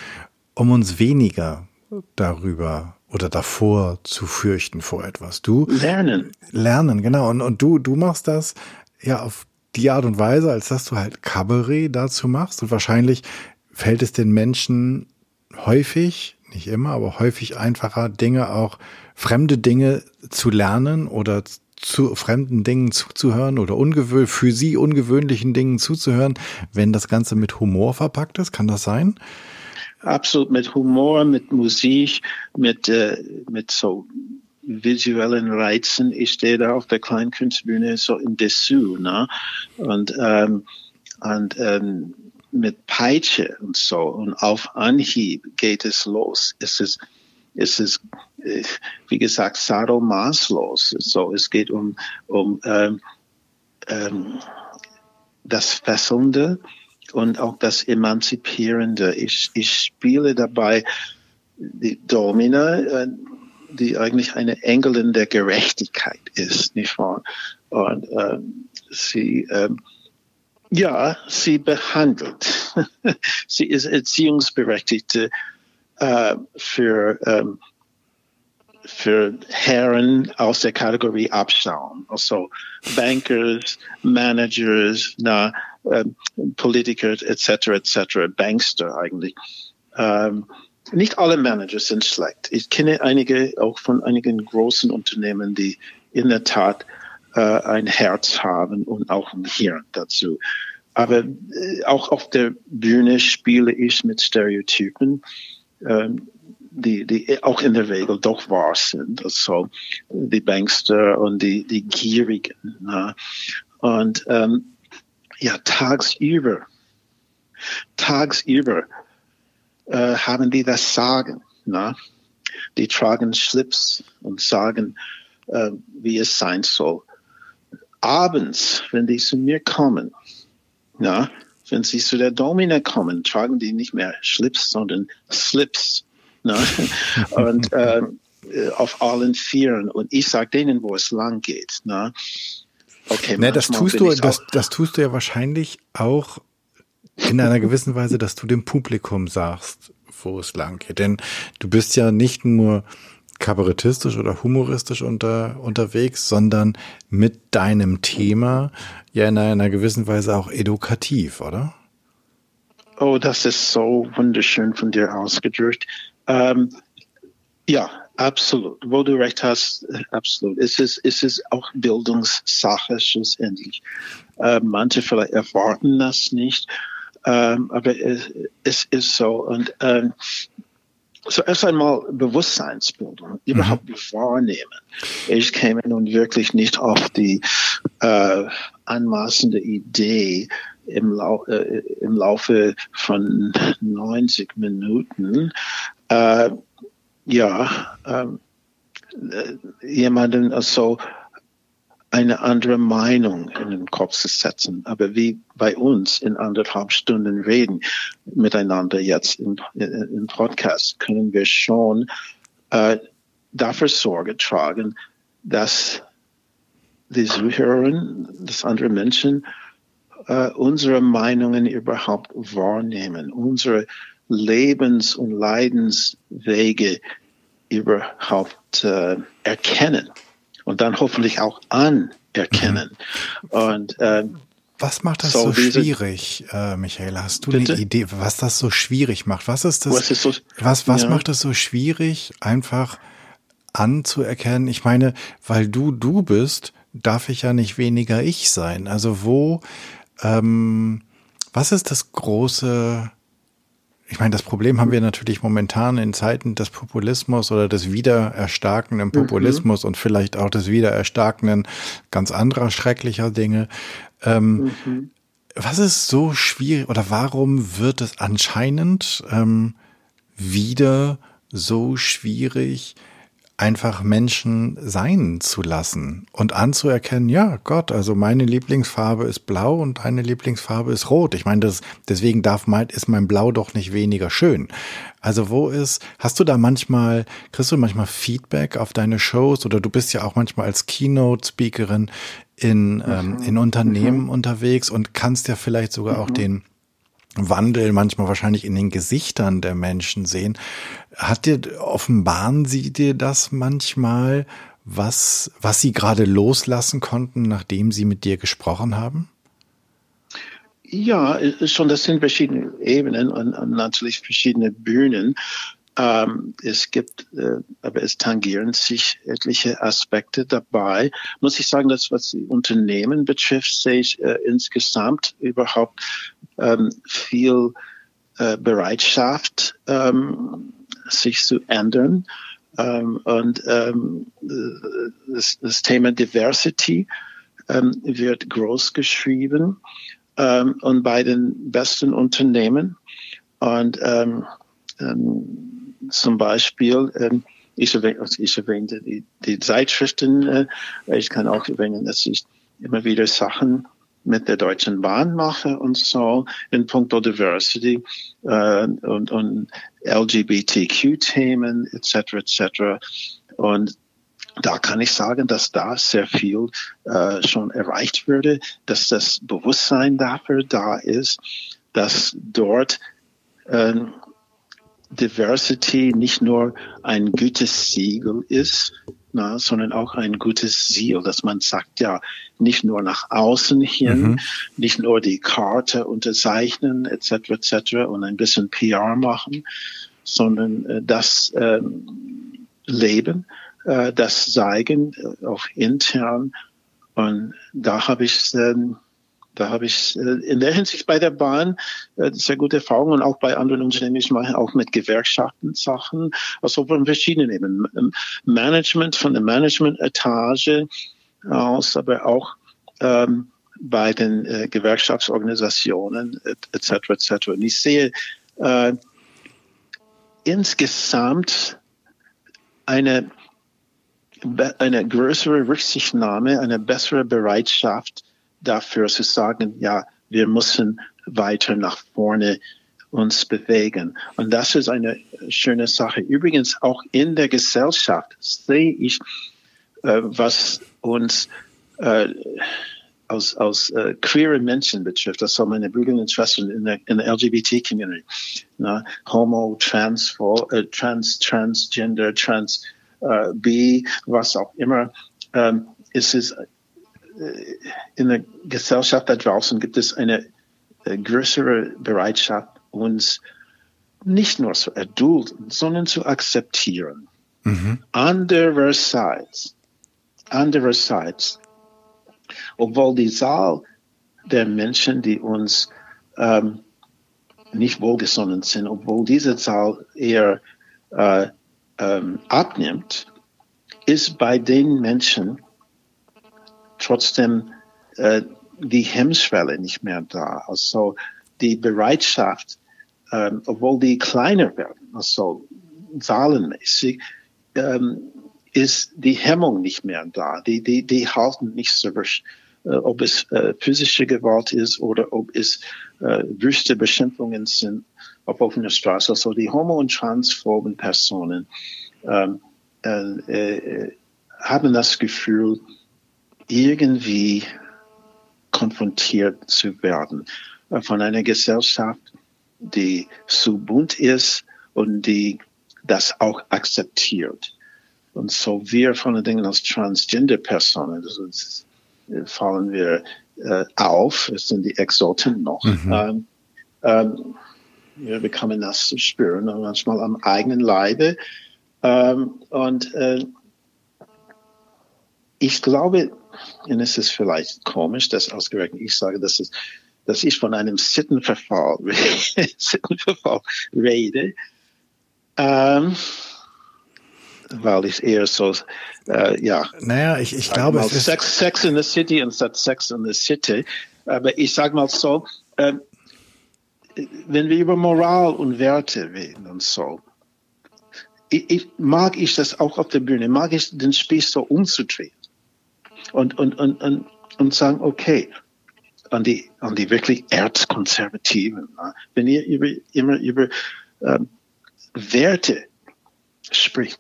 um uns weniger darüber oder davor zu fürchten vor etwas. Du lernen. Lernen, genau. Und, und du, du machst das ja auf die Art und Weise, als dass du halt Kabarett dazu machst. Und wahrscheinlich fällt es den Menschen häufig, nicht immer, aber häufig einfacher, Dinge auch, fremde Dinge zu lernen oder zu fremden Dingen zuzuhören oder ungewöhn, für sie ungewöhnlichen Dingen zuzuhören, wenn das Ganze mit Humor verpackt ist. Kann das sein? Absolut mit Humor, mit Musik, mit, äh, mit so visuellen Reizen. Ich stehe da auf der Kleinkunstbühne so in Dessous, ne? Und, ähm, und ähm, mit Peitsche und so. Und auf Anhieb geht es los. Es ist, es ist, äh, wie gesagt, sadomaßlos. So, es geht um, um ähm, ähm, das Fesselnde, und auch das Emanzipierende. Ich, ich spiele dabei die Domina, äh, die eigentlich eine Engelin der Gerechtigkeit ist, nicht wahr? Und ähm, sie, ähm, ja, sie behandelt. sie ist Erziehungsberechtigte äh, für ähm, für Herren aus der Kategorie Abschauen, also Bankers, Managers, na, ähm, Politiker etc. etc. Bankster eigentlich. Ähm, nicht alle Managers sind schlecht. Ich kenne einige auch von einigen großen Unternehmen, die in der Tat äh, ein Herz haben und auch ein Hirn dazu. Aber äh, auch auf der Bühne spiele ich mit Stereotypen. Ähm, die, die auch in der Regel doch wahr sind. Also die Bankster und die, die Gierigen. Ne? Und ähm, ja, tagsüber, tagsüber äh, haben die das Sagen. Ne? Die tragen Schlips und sagen, äh, wie es sein soll. Abends, wenn die zu mir kommen, ja, wenn sie zu der Domina kommen, tragen die nicht mehr Schlips, sondern Slips. Ne? Und äh, auf allen Vieren. Und ich sage denen, wo es lang geht. Ne? Okay, ne, das tust du, das, das tust du ja wahrscheinlich auch in einer gewissen Weise, dass du dem Publikum sagst, wo es lang geht. Denn du bist ja nicht nur kabarettistisch oder humoristisch unter, unterwegs, sondern mit deinem Thema ja in einer gewissen Weise auch edukativ, oder? Oh, das ist so wunderschön von dir ausgedrückt. Ähm, ja, absolut. Wo du recht hast, absolut. Es ist, es ist auch Bildungssache schlussendlich. Äh, manche vielleicht erwarten das nicht, ähm, aber es, es, ist so. Und ähm, zuerst einmal Bewusstseinsbildung, überhaupt mhm. wahrnehmen. Ich käme nun wirklich nicht auf die äh, anmaßende Idee, im, Lau äh, im Laufe von 90 Minuten äh, ja ähm, äh, jemanden so eine andere Meinung in den Kopf zu setzen. Aber wie bei uns in anderthalb Stunden reden miteinander jetzt im, im Podcast, können wir schon äh, dafür Sorge tragen, dass die Zuhörer, dass andere Menschen äh, unsere Meinungen überhaupt wahrnehmen, unsere Lebens- und Leidenswege überhaupt äh, erkennen und dann hoffentlich auch anerkennen. Mhm. Und äh, was macht das so, so schwierig, äh, Michael? Hast du bitte? eine Idee, was das so schwierig macht? Was ist das? Was, ist so, was, was ja. macht es so schwierig, einfach anzuerkennen? Ich meine, weil du du bist, darf ich ja nicht weniger ich sein. Also wo ähm, was ist das große, ich meine, das Problem haben wir natürlich momentan in Zeiten des Populismus oder des wiedererstarkenden mhm. Populismus mhm. und vielleicht auch des wiedererstarkenden ganz anderer schrecklicher Dinge. Ähm, mhm. Was ist so schwierig oder warum wird es anscheinend ähm, wieder so schwierig, einfach Menschen sein zu lassen und anzuerkennen, ja, Gott, also meine Lieblingsfarbe ist blau und deine Lieblingsfarbe ist rot. Ich meine, das, deswegen darf mein, ist mein Blau doch nicht weniger schön. Also wo ist, hast du da manchmal, kriegst du manchmal Feedback auf deine Shows oder du bist ja auch manchmal als Keynote-Speakerin in, ähm, in Unternehmen mhm. unterwegs und kannst ja vielleicht sogar mhm. auch den Wandel manchmal wahrscheinlich in den Gesichtern der Menschen sehen. Hat dir, offenbaren sie dir das manchmal, was, was sie gerade loslassen konnten, nachdem sie mit dir gesprochen haben? Ja, schon, das sind verschiedene Ebenen und, und natürlich verschiedene Bühnen. Ähm, es gibt, äh, aber es tangieren sich etliche Aspekte dabei. Muss ich sagen, dass was die Unternehmen betrifft, sehe ich äh, insgesamt überhaupt ähm, viel äh, Bereitschaft, ähm, sich zu ändern. Ähm, und ähm, das, das, Thema Diversity ähm, wird groß geschrieben und bei den besten Unternehmen. Und ähm, zum Beispiel, ähm, ich, erwähne, also ich erwähnte die, die Zeitschriften, äh, ich kann auch erwähnen, dass ich immer wieder Sachen mit der Deutschen Bahn mache und so in puncto Diversity äh, und, und LGBTQ-Themen etc. etc. Und da kann ich sagen, dass da sehr viel äh, schon erreicht würde, dass das Bewusstsein dafür da ist, dass dort äh, Diversity nicht nur ein gutes Siegel ist, na, sondern auch ein gutes Ziel, dass man sagt, ja, nicht nur nach außen hin, mhm. nicht nur die Karte unterzeichnen etc. etc. und ein bisschen PR machen, sondern äh, das äh, Leben, äh, das zeigen, äh, auch intern. Und da habe ich äh, da habe ich äh, in der Hinsicht bei der Bahn äh, sehr gute Erfahrungen und auch bei anderen Unternehmen. Ich mache auch mit Gewerkschaften Sachen, also von verschiedenen Ebenen. Management, von der Management-Etage aus, aber auch ähm, bei den äh, Gewerkschaftsorganisationen etc. etc. Und ich sehe äh, insgesamt eine eine größere Rücksichtnahme, eine bessere Bereitschaft, dafür zu sagen, ja, wir müssen weiter nach vorne uns bewegen. Und das ist eine schöne Sache. Übrigens auch in der Gesellschaft sehe ich, äh, was uns äh, aus, aus äh, queere Menschen betrifft, das sind meine Brüder und in der, in der LGBT-Community, Homo, Trans, äh, Trans, Transgender, Trans, äh, B, was auch immer. Ähm, es in der Gesellschaft da draußen gibt es eine äh, größere Bereitschaft, uns nicht nur zu erdulden, sondern zu akzeptieren. Mhm. Andererseits, andererseits, obwohl die Zahl der Menschen, die uns ähm, nicht wohlgesonnen sind, obwohl diese Zahl eher äh, ähm, abnimmt, ist bei den Menschen trotzdem äh, die Hemmschwelle nicht mehr da. Also die Bereitschaft, ähm, obwohl die kleiner werden, also zahlenmäßig, ähm, ist die Hemmung nicht mehr da. Die, die, die halten nicht so, äh, ob es äh, physische Gewalt ist oder ob es äh, wüste Beschimpfungen sind auf offener Straße. Also die homo- und transphoben Personen ähm, äh, äh, haben das Gefühl, irgendwie konfrontiert zu werden äh, von einer Gesellschaft, die so bunt ist und die das auch akzeptiert. Und so wir von den Dingen als Transgender-Personen äh, fallen wir äh, auf, es sind die Exoten noch. Mhm. Ähm, ähm, wir bekommen das zu spüren, manchmal am eigenen Leibe. Ähm, und äh, ich glaube, und es ist vielleicht komisch, dass ausgerechnet ich sage, dass, es, dass ich von einem Sittenverfall, Sittenverfall rede, ähm, weil ich eher so, äh, ja. Naja, ich, ich glaube, es ist Sex, Sex in the City anstatt Sex in the City. Aber ich sage mal so, äh, wenn wir über Moral und Werte reden und so, ich, ich, mag ich das auch auf der Bühne, mag ich den Spieß so umzudrehen und, und, und, und, und sagen, okay, an die, an die wirklich Erzkonservativen, wenn ihr über, immer über ähm, Werte spricht,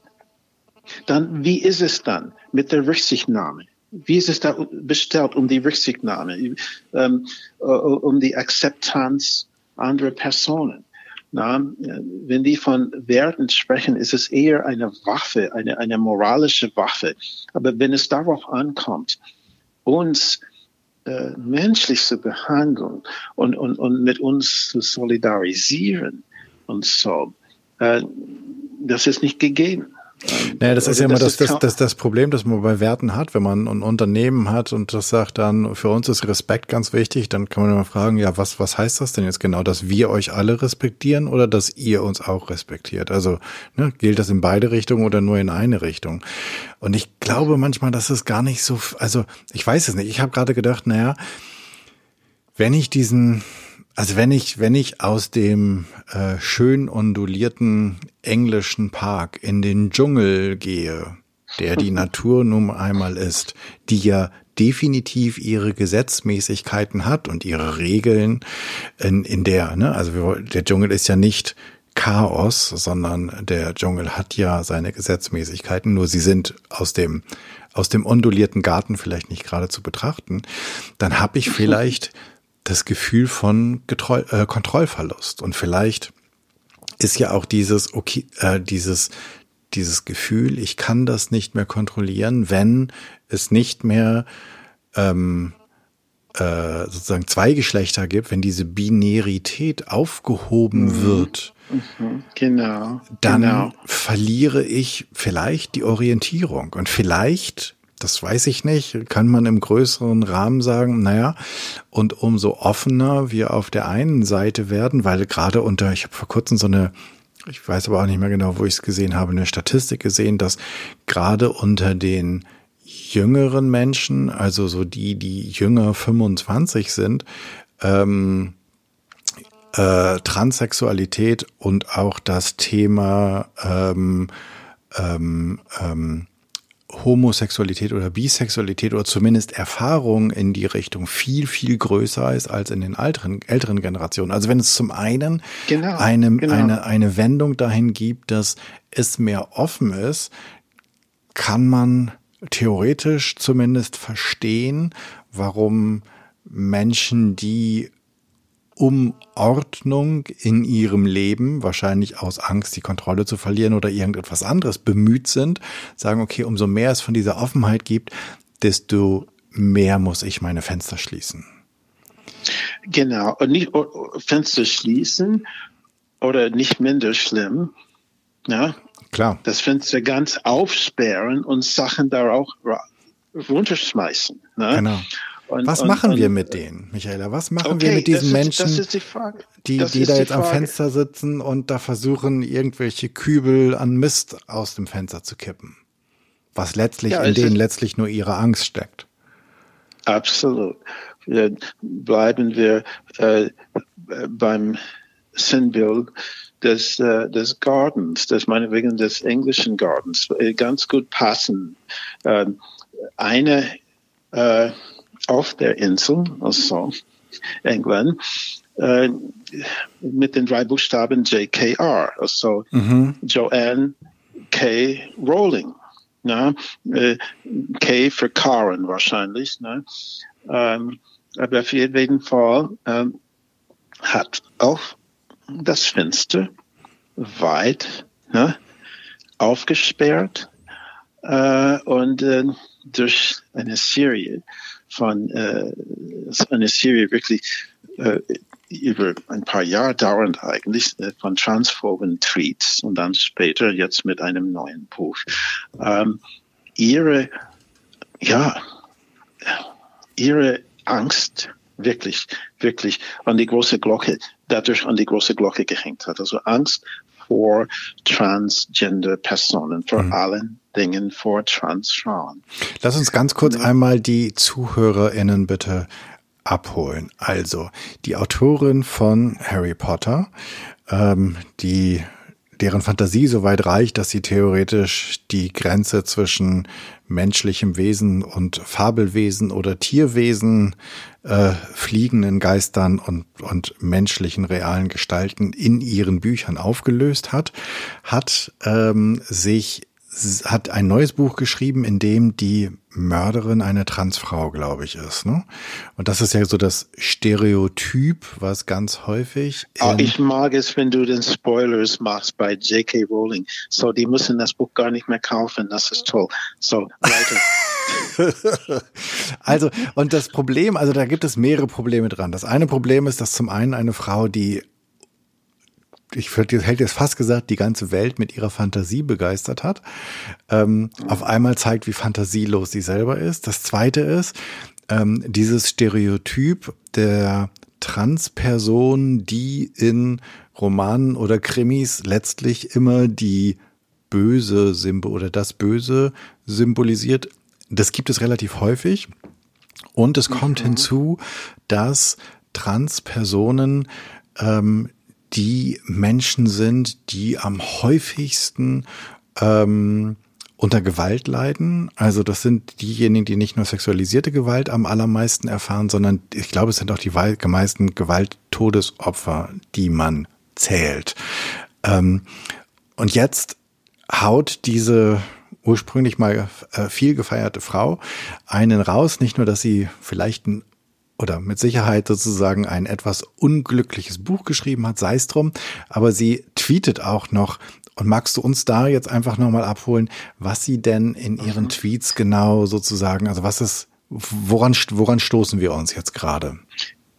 dann wie ist es dann mit der Rücksichtnahme? Wie ist es da bestellt um die Rücksichtnahme, ähm, um die Akzeptanz anderer Personen? Na, wenn die von Werten sprechen, ist es eher eine Waffe, eine, eine moralische Waffe. Aber wenn es darauf ankommt, uns äh, menschlich zu behandeln und, und, und mit uns zu solidarisieren und so, äh, das ist nicht gegeben. Naja, das ist ja immer das, das, das, das Problem, das man bei Werten hat, wenn man ein Unternehmen hat und das sagt dann, für uns ist Respekt ganz wichtig, dann kann man immer fragen, ja, was, was heißt das denn jetzt genau, dass wir euch alle respektieren oder dass ihr uns auch respektiert? Also ne, gilt das in beide Richtungen oder nur in eine Richtung? Und ich glaube manchmal, dass es gar nicht so, also ich weiß es nicht. Ich habe gerade gedacht, naja, wenn ich diesen also wenn ich, wenn ich aus dem äh, schön ondulierten englischen Park in den Dschungel gehe, der die Natur nun einmal ist, die ja definitiv ihre Gesetzmäßigkeiten hat und ihre Regeln in, in der, ne, also wir, der Dschungel ist ja nicht Chaos, sondern der Dschungel hat ja seine Gesetzmäßigkeiten, nur sie sind aus dem aus dem ondulierten Garten vielleicht nicht gerade zu betrachten, dann habe ich vielleicht das Gefühl von Getreu äh, Kontrollverlust. Und vielleicht ist ja auch dieses, okay, äh, dieses, dieses Gefühl, ich kann das nicht mehr kontrollieren, wenn es nicht mehr ähm, äh, sozusagen zwei Geschlechter gibt, wenn diese Binarität aufgehoben mhm. wird, mhm. genau. dann genau. verliere ich vielleicht die Orientierung. Und vielleicht das weiß ich nicht, kann man im größeren Rahmen sagen, naja, und umso offener wir auf der einen Seite werden, weil gerade unter, ich habe vor kurzem so eine, ich weiß aber auch nicht mehr genau, wo ich es gesehen habe, eine Statistik gesehen, dass gerade unter den jüngeren Menschen, also so die, die jünger 25 sind, ähm, äh, Transsexualität und auch das Thema ähm, ähm, ähm, Homosexualität oder Bisexualität oder zumindest Erfahrung in die Richtung viel, viel größer ist als in den älteren, älteren Generationen. Also wenn es zum einen genau, eine, genau. eine, eine Wendung dahin gibt, dass es mehr offen ist, kann man theoretisch zumindest verstehen, warum Menschen, die um Ordnung in ihrem Leben, wahrscheinlich aus Angst, die Kontrolle zu verlieren oder irgendetwas anderes bemüht sind, sagen, okay, umso mehr es von dieser Offenheit gibt, desto mehr muss ich meine Fenster schließen. Genau, und nicht Fenster schließen oder nicht minder schlimm, ja, Klar. das Fenster ganz aufsperren und Sachen da auch runterschmeißen. Ne? Genau. Und, was und, machen und, wir mit denen, Michaela? Was machen okay, wir mit diesen ist, Menschen, die, die da jetzt am Fenster sitzen und da versuchen, irgendwelche Kübel an Mist aus dem Fenster zu kippen? Was letztlich ja, in denen letztlich nur ihre Angst steckt. Absolut. Bleiben wir äh, beim Sinnbild des, äh, des Gardens, des meinetwegen des englischen Gardens, äh, ganz gut passen. Ähm, eine äh, auf der Insel, also England, äh, mit den drei Buchstaben JKR, also mhm. Joanne K. Rowling. Na, äh, K für Karen wahrscheinlich. Ne? Ähm, aber auf jeden Fall ähm, hat auch das Fenster weit ne, aufgesperrt äh, und äh, durch eine Serie von äh, eine Serie wirklich äh, über ein paar Jahre dauernd eigentlich äh, von transphoben Tweets und dann später jetzt mit einem neuen Buch. Ähm, ihre ja ihre Angst wirklich wirklich an die große Glocke dadurch an die große Glocke gehängt hat. Also Angst vor transgender Personen, vor mhm. allen Dingen vor Transfrauen. Lass uns ganz kurz ja. einmal die ZuhörerInnen bitte abholen. Also, die Autorin von Harry Potter, ähm, die deren Fantasie so weit reicht, dass sie theoretisch die Grenze zwischen menschlichem Wesen und Fabelwesen oder Tierwesen, äh, fliegenden Geistern und, und menschlichen realen Gestalten in ihren Büchern aufgelöst hat, hat ähm, sich hat ein neues Buch geschrieben, in dem die Mörderin eine Transfrau, glaube ich, ist. Ne? Und das ist ja so das Stereotyp, was ganz häufig. Oh, ich mag es, wenn du den Spoilers machst bei J.K. Rowling. So, die müssen das Buch gar nicht mehr kaufen. Das ist toll. So, weiter. also, und das Problem, also da gibt es mehrere Probleme dran. Das eine Problem ist, dass zum einen eine Frau, die ich hätte jetzt fast gesagt, die ganze Welt mit ihrer Fantasie begeistert hat, ähm, auf einmal zeigt, wie fantasielos sie selber ist. Das zweite ist, ähm, dieses Stereotyp der Transperson, die in Romanen oder Krimis letztlich immer die böse Symbol oder das Böse symbolisiert. Das gibt es relativ häufig. Und es kommt mhm. hinzu, dass Transpersonen ähm, die Menschen sind, die am häufigsten ähm, unter Gewalt leiden. Also das sind diejenigen, die nicht nur sexualisierte Gewalt am allermeisten erfahren, sondern ich glaube, es sind auch die meisten Gewalttodesopfer, die man zählt. Ähm, und jetzt haut diese ursprünglich mal äh, viel gefeierte Frau einen raus, nicht nur, dass sie vielleicht ein oder mit Sicherheit sozusagen ein etwas unglückliches Buch geschrieben hat, sei es drum, aber sie tweetet auch noch. Und magst du uns da jetzt einfach nochmal abholen, was sie denn in ihren mhm. Tweets genau sozusagen, also was ist, woran, woran stoßen wir uns jetzt gerade?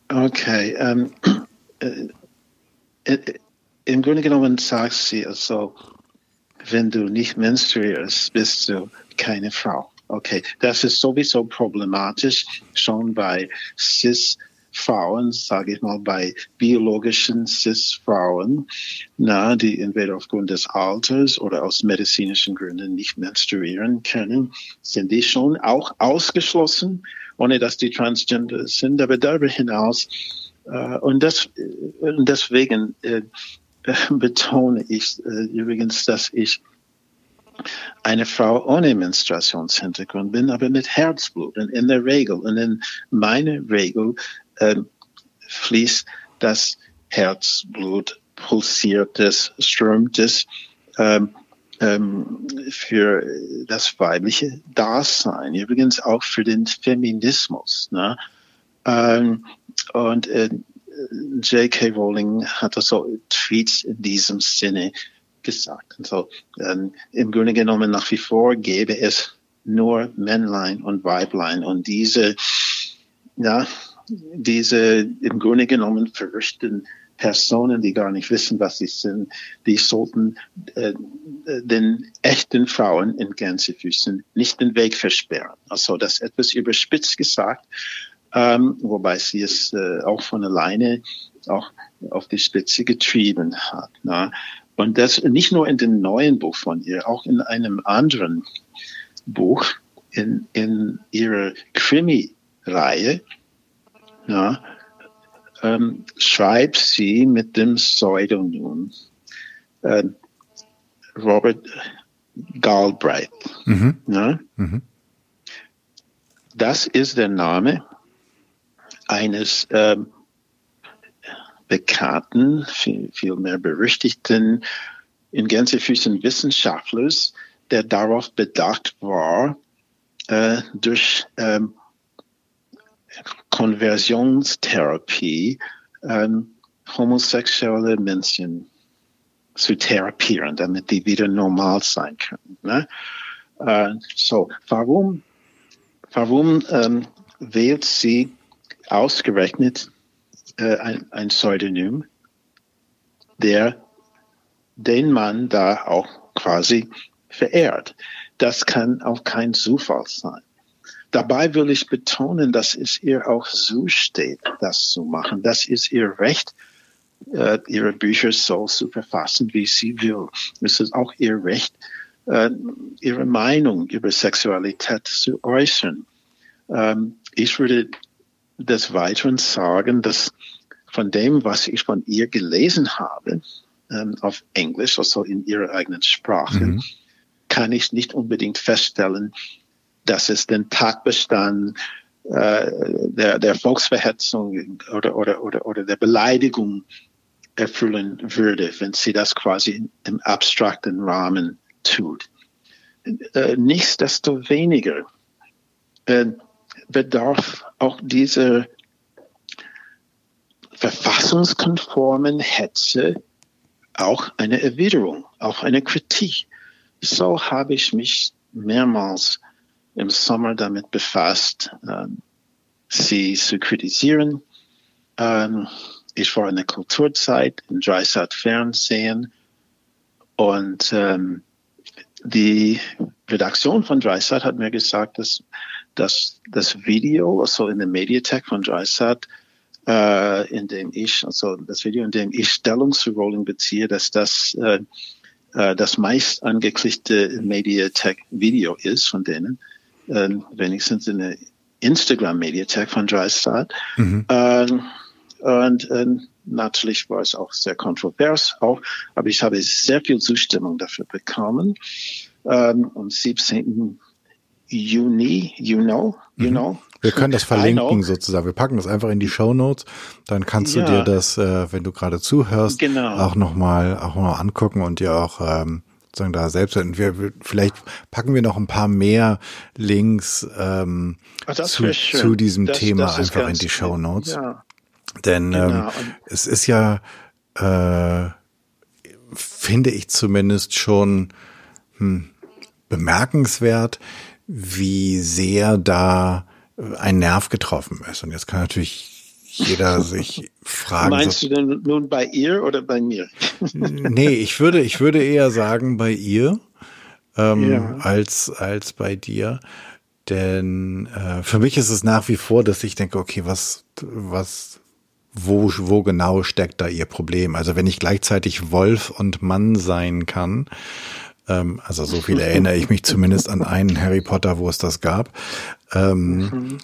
Okay, ähm, äh, äh, im Grunde genommen sagt sie also, wenn du nicht menstruierst, bist du keine Frau. Okay, das ist sowieso problematisch, schon bei Cis-Frauen, sage ich mal, bei biologischen Cis-Frauen, na, die entweder aufgrund des Alters oder aus medizinischen Gründen nicht menstruieren können, sind die schon auch ausgeschlossen, ohne dass die Transgender sind. Aber darüber hinaus, äh, und, das, und deswegen äh, betone ich äh, übrigens, dass ich eine Frau ohne Menstruationshintergrund bin, aber mit Herzblut. Und in der Regel, und in meiner Regel äh, fließt das Herzblut, pulsiert es, strömt es ähm, ähm, für das weibliche Dasein, übrigens auch für den Feminismus. Ne? Ähm, und äh, J.K. Rowling hat so Tweets in diesem Sinne gesagt. Also, ähm, Im Grunde genommen nach wie vor gäbe es nur Männlein und Weiblein und diese, ja, diese im Grunde genommen verrückten Personen, die gar nicht wissen, was sie sind, die sollten äh, den echten Frauen in Gänsefüßen nicht den Weg versperren. Also das etwas überspitzt gesagt, ähm, wobei sie es äh, auch von alleine auch auf die Spitze getrieben hat. Na? Und das nicht nur in dem neuen Buch von ihr, auch in einem anderen Buch, in, in ihrer Krimi-Reihe, ja, ähm, schreibt sie mit dem Pseudonym äh, Robert Galbraith. Mhm. Ja? Mhm. Das ist der Name eines ähm, bekannten, viel, viel mehr berüchtigten, in Gänsefüßen Wissenschaftlers, der darauf bedacht war, äh, durch ähm, Konversionstherapie ähm, homosexuelle Menschen zu therapieren, damit die wieder normal sein können. Ne? Äh, so, warum, warum ähm, wählt sie ausgerechnet äh, ein, ein Pseudonym, der den Mann da auch quasi verehrt? Das kann auch kein Zufall sein. Dabei will ich betonen, dass es ihr auch zusteht, das zu machen. Das ist ihr Recht, äh, ihre Bücher so zu verfassen, wie sie will. Es ist auch ihr Recht, äh, ihre Meinung über Sexualität zu äußern. Ähm, ich würde des Weiteren sagen, dass von dem, was ich von ihr gelesen habe, ähm, auf Englisch, also in ihrer eigenen Sprache, mhm. kann ich nicht unbedingt feststellen, dass es den Tatbestand äh, der, der Volksverhetzung oder, oder, oder, oder der Beleidigung erfüllen würde, wenn sie das quasi im abstrakten Rahmen tut. Äh, nichtsdestoweniger äh, bedarf auch dieser verfassungskonformen Hetze auch eine Erwiderung, auch eine Kritik. So habe ich mich mehrmals im Sommer damit befasst, ähm, sie zu kritisieren. Ähm, ich war in der Kulturzeit in Dreisat Fernsehen und ähm, die Redaktion von Dreisat hat mir gesagt, dass, dass das Video, also in der Mediathek von Dreisat, äh, in dem ich, also das Video, in dem ich Stellung zu Rolling beziehe, dass das äh, äh, das meist angeklickte Mediathek-Video ist von denen äh, wenigstens in der Instagram-Mediathek von DryStart. Mhm. Ähm, und äh, natürlich war es auch sehr kontrovers, auch, aber ich habe sehr viel Zustimmung dafür bekommen. Ähm, am 17. Juni, you know, you mhm. know. Wir können das verlinken sozusagen. Wir packen das einfach in die Show Notes. Dann kannst ja. du dir das, äh, wenn du gerade zuhörst, genau. auch nochmal auch noch angucken und dir auch ähm, sozusagen da selbst. Und wir, vielleicht packen wir noch ein paar mehr Links ähm, zu, zu diesem das, Thema das einfach in die Show Notes. Ja. Denn genau. ähm, es ist ja, äh, finde ich zumindest schon hm, bemerkenswert, wie sehr da ein Nerv getroffen ist. Und jetzt kann natürlich jeder sich fragen. Meinst du denn nun bei ihr oder bei mir? nee, ich würde, ich würde eher sagen bei ihr ähm, ja. als, als bei dir. Denn äh, für mich ist es nach wie vor, dass ich denke, okay, was, was, wo, wo genau steckt da ihr Problem? Also wenn ich gleichzeitig Wolf und Mann sein kann, ähm, also so viel erinnere ich mich zumindest an einen Harry Potter, wo es das gab. Ähm, mhm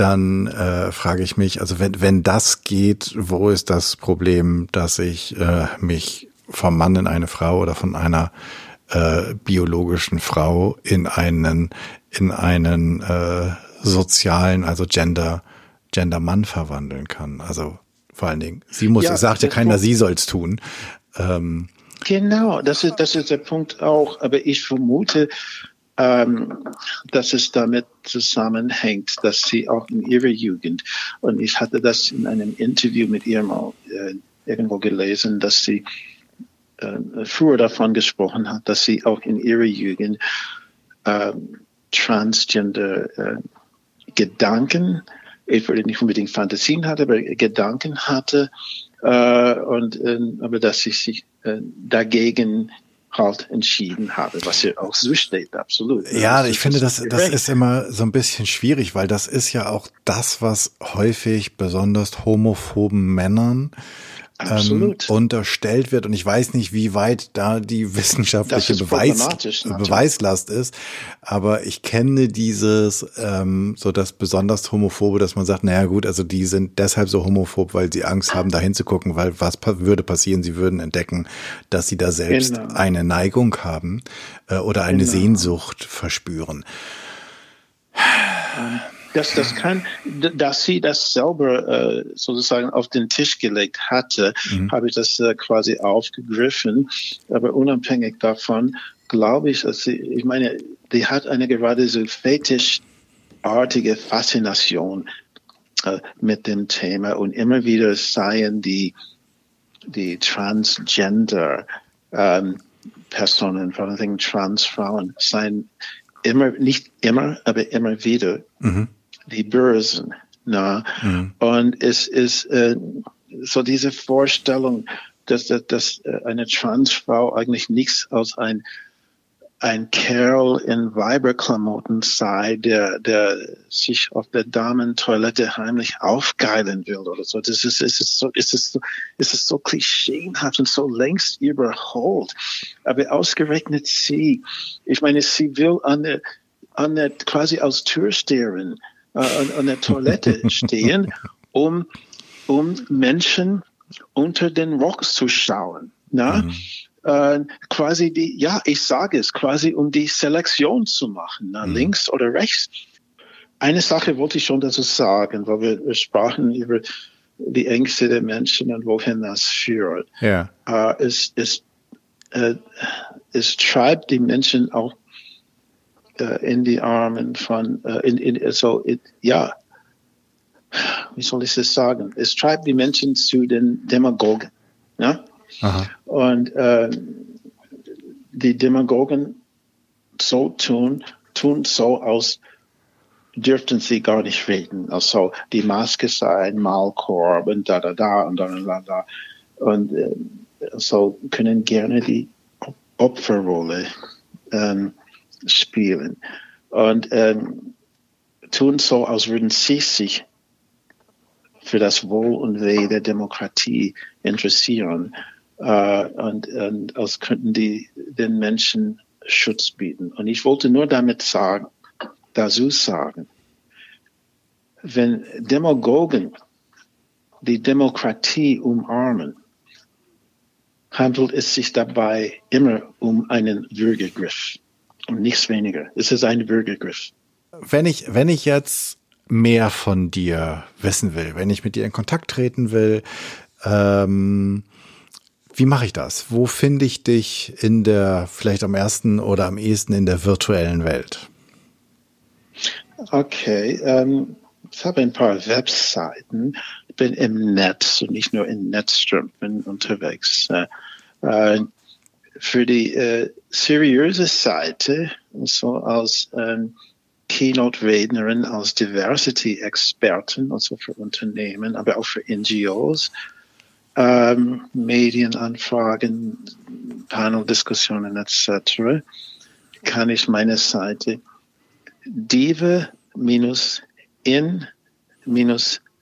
dann äh, frage ich mich, also wenn, wenn das geht, wo ist das Problem, dass ich äh, mich vom Mann in eine Frau oder von einer äh, biologischen Frau in einen in einen äh, sozialen, also Gender Gender Mann verwandeln kann. Also vor allen Dingen, sie muss, ja, sagt ja keiner, sie soll's tun. Ähm, genau, das ist das ist der Punkt auch. Aber ich vermute, ähm, dass es damit zusammenhängt, dass sie auch in ihrer Jugend, und ich hatte das in einem Interview mit ihr mal äh, irgendwo gelesen, dass sie äh, früher davon gesprochen hat, dass sie auch in ihrer Jugend äh, Transgender Gedanken, ich würde nicht unbedingt Fantasien hatte, aber Gedanken hatte, äh, und äh, aber dass sie sich äh, dagegen halt entschieden habe, was ja auch so steht, absolut. Ja, das ich finde, das, das ist immer so ein bisschen schwierig, weil das ist ja auch das, was häufig besonders homophoben Männern ähm, unterstellt wird. Und ich weiß nicht, wie weit da die wissenschaftliche Beweis, Beweislast ist. Aber ich kenne dieses, ähm, so das besonders homophobe, dass man sagt, naja gut, also die sind deshalb so homophob, weil sie Angst haben, da hinzugucken, weil was würde passieren? Sie würden entdecken, dass sie da selbst genau. eine Neigung haben äh, oder eine genau. Sehnsucht verspüren. Dass das kann, dass sie das selber äh, sozusagen auf den Tisch gelegt hatte, mhm. habe ich das äh, quasi aufgegriffen. Aber unabhängig davon glaube ich, dass sie, ich meine, die hat eine gerade so fetischartige Faszination äh, mit dem Thema und immer wieder seien die die Transgender ähm, Personen, vor allem Transfrauen, seien immer, nicht immer, aber immer wieder mhm die Börsen. Na? Mhm. Und es ist äh, so diese Vorstellung, dass, dass, dass äh, eine Transfrau eigentlich nichts aus ein ein Kerl in Weiberklamotten sei, der, der sich auf der Damentoilette heimlich aufgeilen will oder so. Das ist, ist es so, ist es so, ist es so klischeehaft und so längst überholt. Aber ausgerechnet sie, ich meine, sie will an der, an der, quasi als Türsteherin äh, an, der Toilette stehen, um, um Menschen unter den Rock zu schauen. Na? Mhm. Äh, quasi die, ja, ich sage es, quasi um die Selektion zu machen, na, mhm. links oder rechts. Eine Sache wollte ich schon dazu sagen, weil wir, wir sprachen über die Ängste der Menschen und wohin das führt. Ja. Äh, es, es, äh, es treibt die Menschen auch in die Armen von, äh, in, in, so, it, ja, wie soll ich das sagen? Es treibt die Menschen zu den Demagogen. Ja? Aha. Und äh, die Demagogen so tun, tun so, als dürften sie gar nicht reden. Also die Maske sei ein Maulkorb und da, da, da und da, da, da. Und äh, so können gerne die Opferrolle ähm, spielen und ähm, tun so, als würden sie sich für das Wohl und Weh der Demokratie interessieren äh, und, und als könnten die den Menschen Schutz bieten. Und ich wollte nur damit sagen, dazu sagen, wenn Demagogen die Demokratie umarmen, handelt es sich dabei immer um einen Würgegriff und nichts weniger. Es ist ein Bürgergriff. Wenn ich, wenn ich jetzt mehr von dir wissen will, wenn ich mit dir in Kontakt treten will, ähm, wie mache ich das? Wo finde ich dich in der, vielleicht am ersten oder am ehesten in der virtuellen Welt? Okay, ähm, ich habe ein paar Webseiten, ich bin im Netz und nicht nur in Netzstrümpfen unterwegs. Äh, äh für die äh, seriöse Seite, so als ähm, Keynote-Rednerin, als Diversity-Expertin, also für Unternehmen, aber auch für NGOs, ähm, Medienanfragen, Panel-Diskussionen etc., kann ich meine Seite dive-in-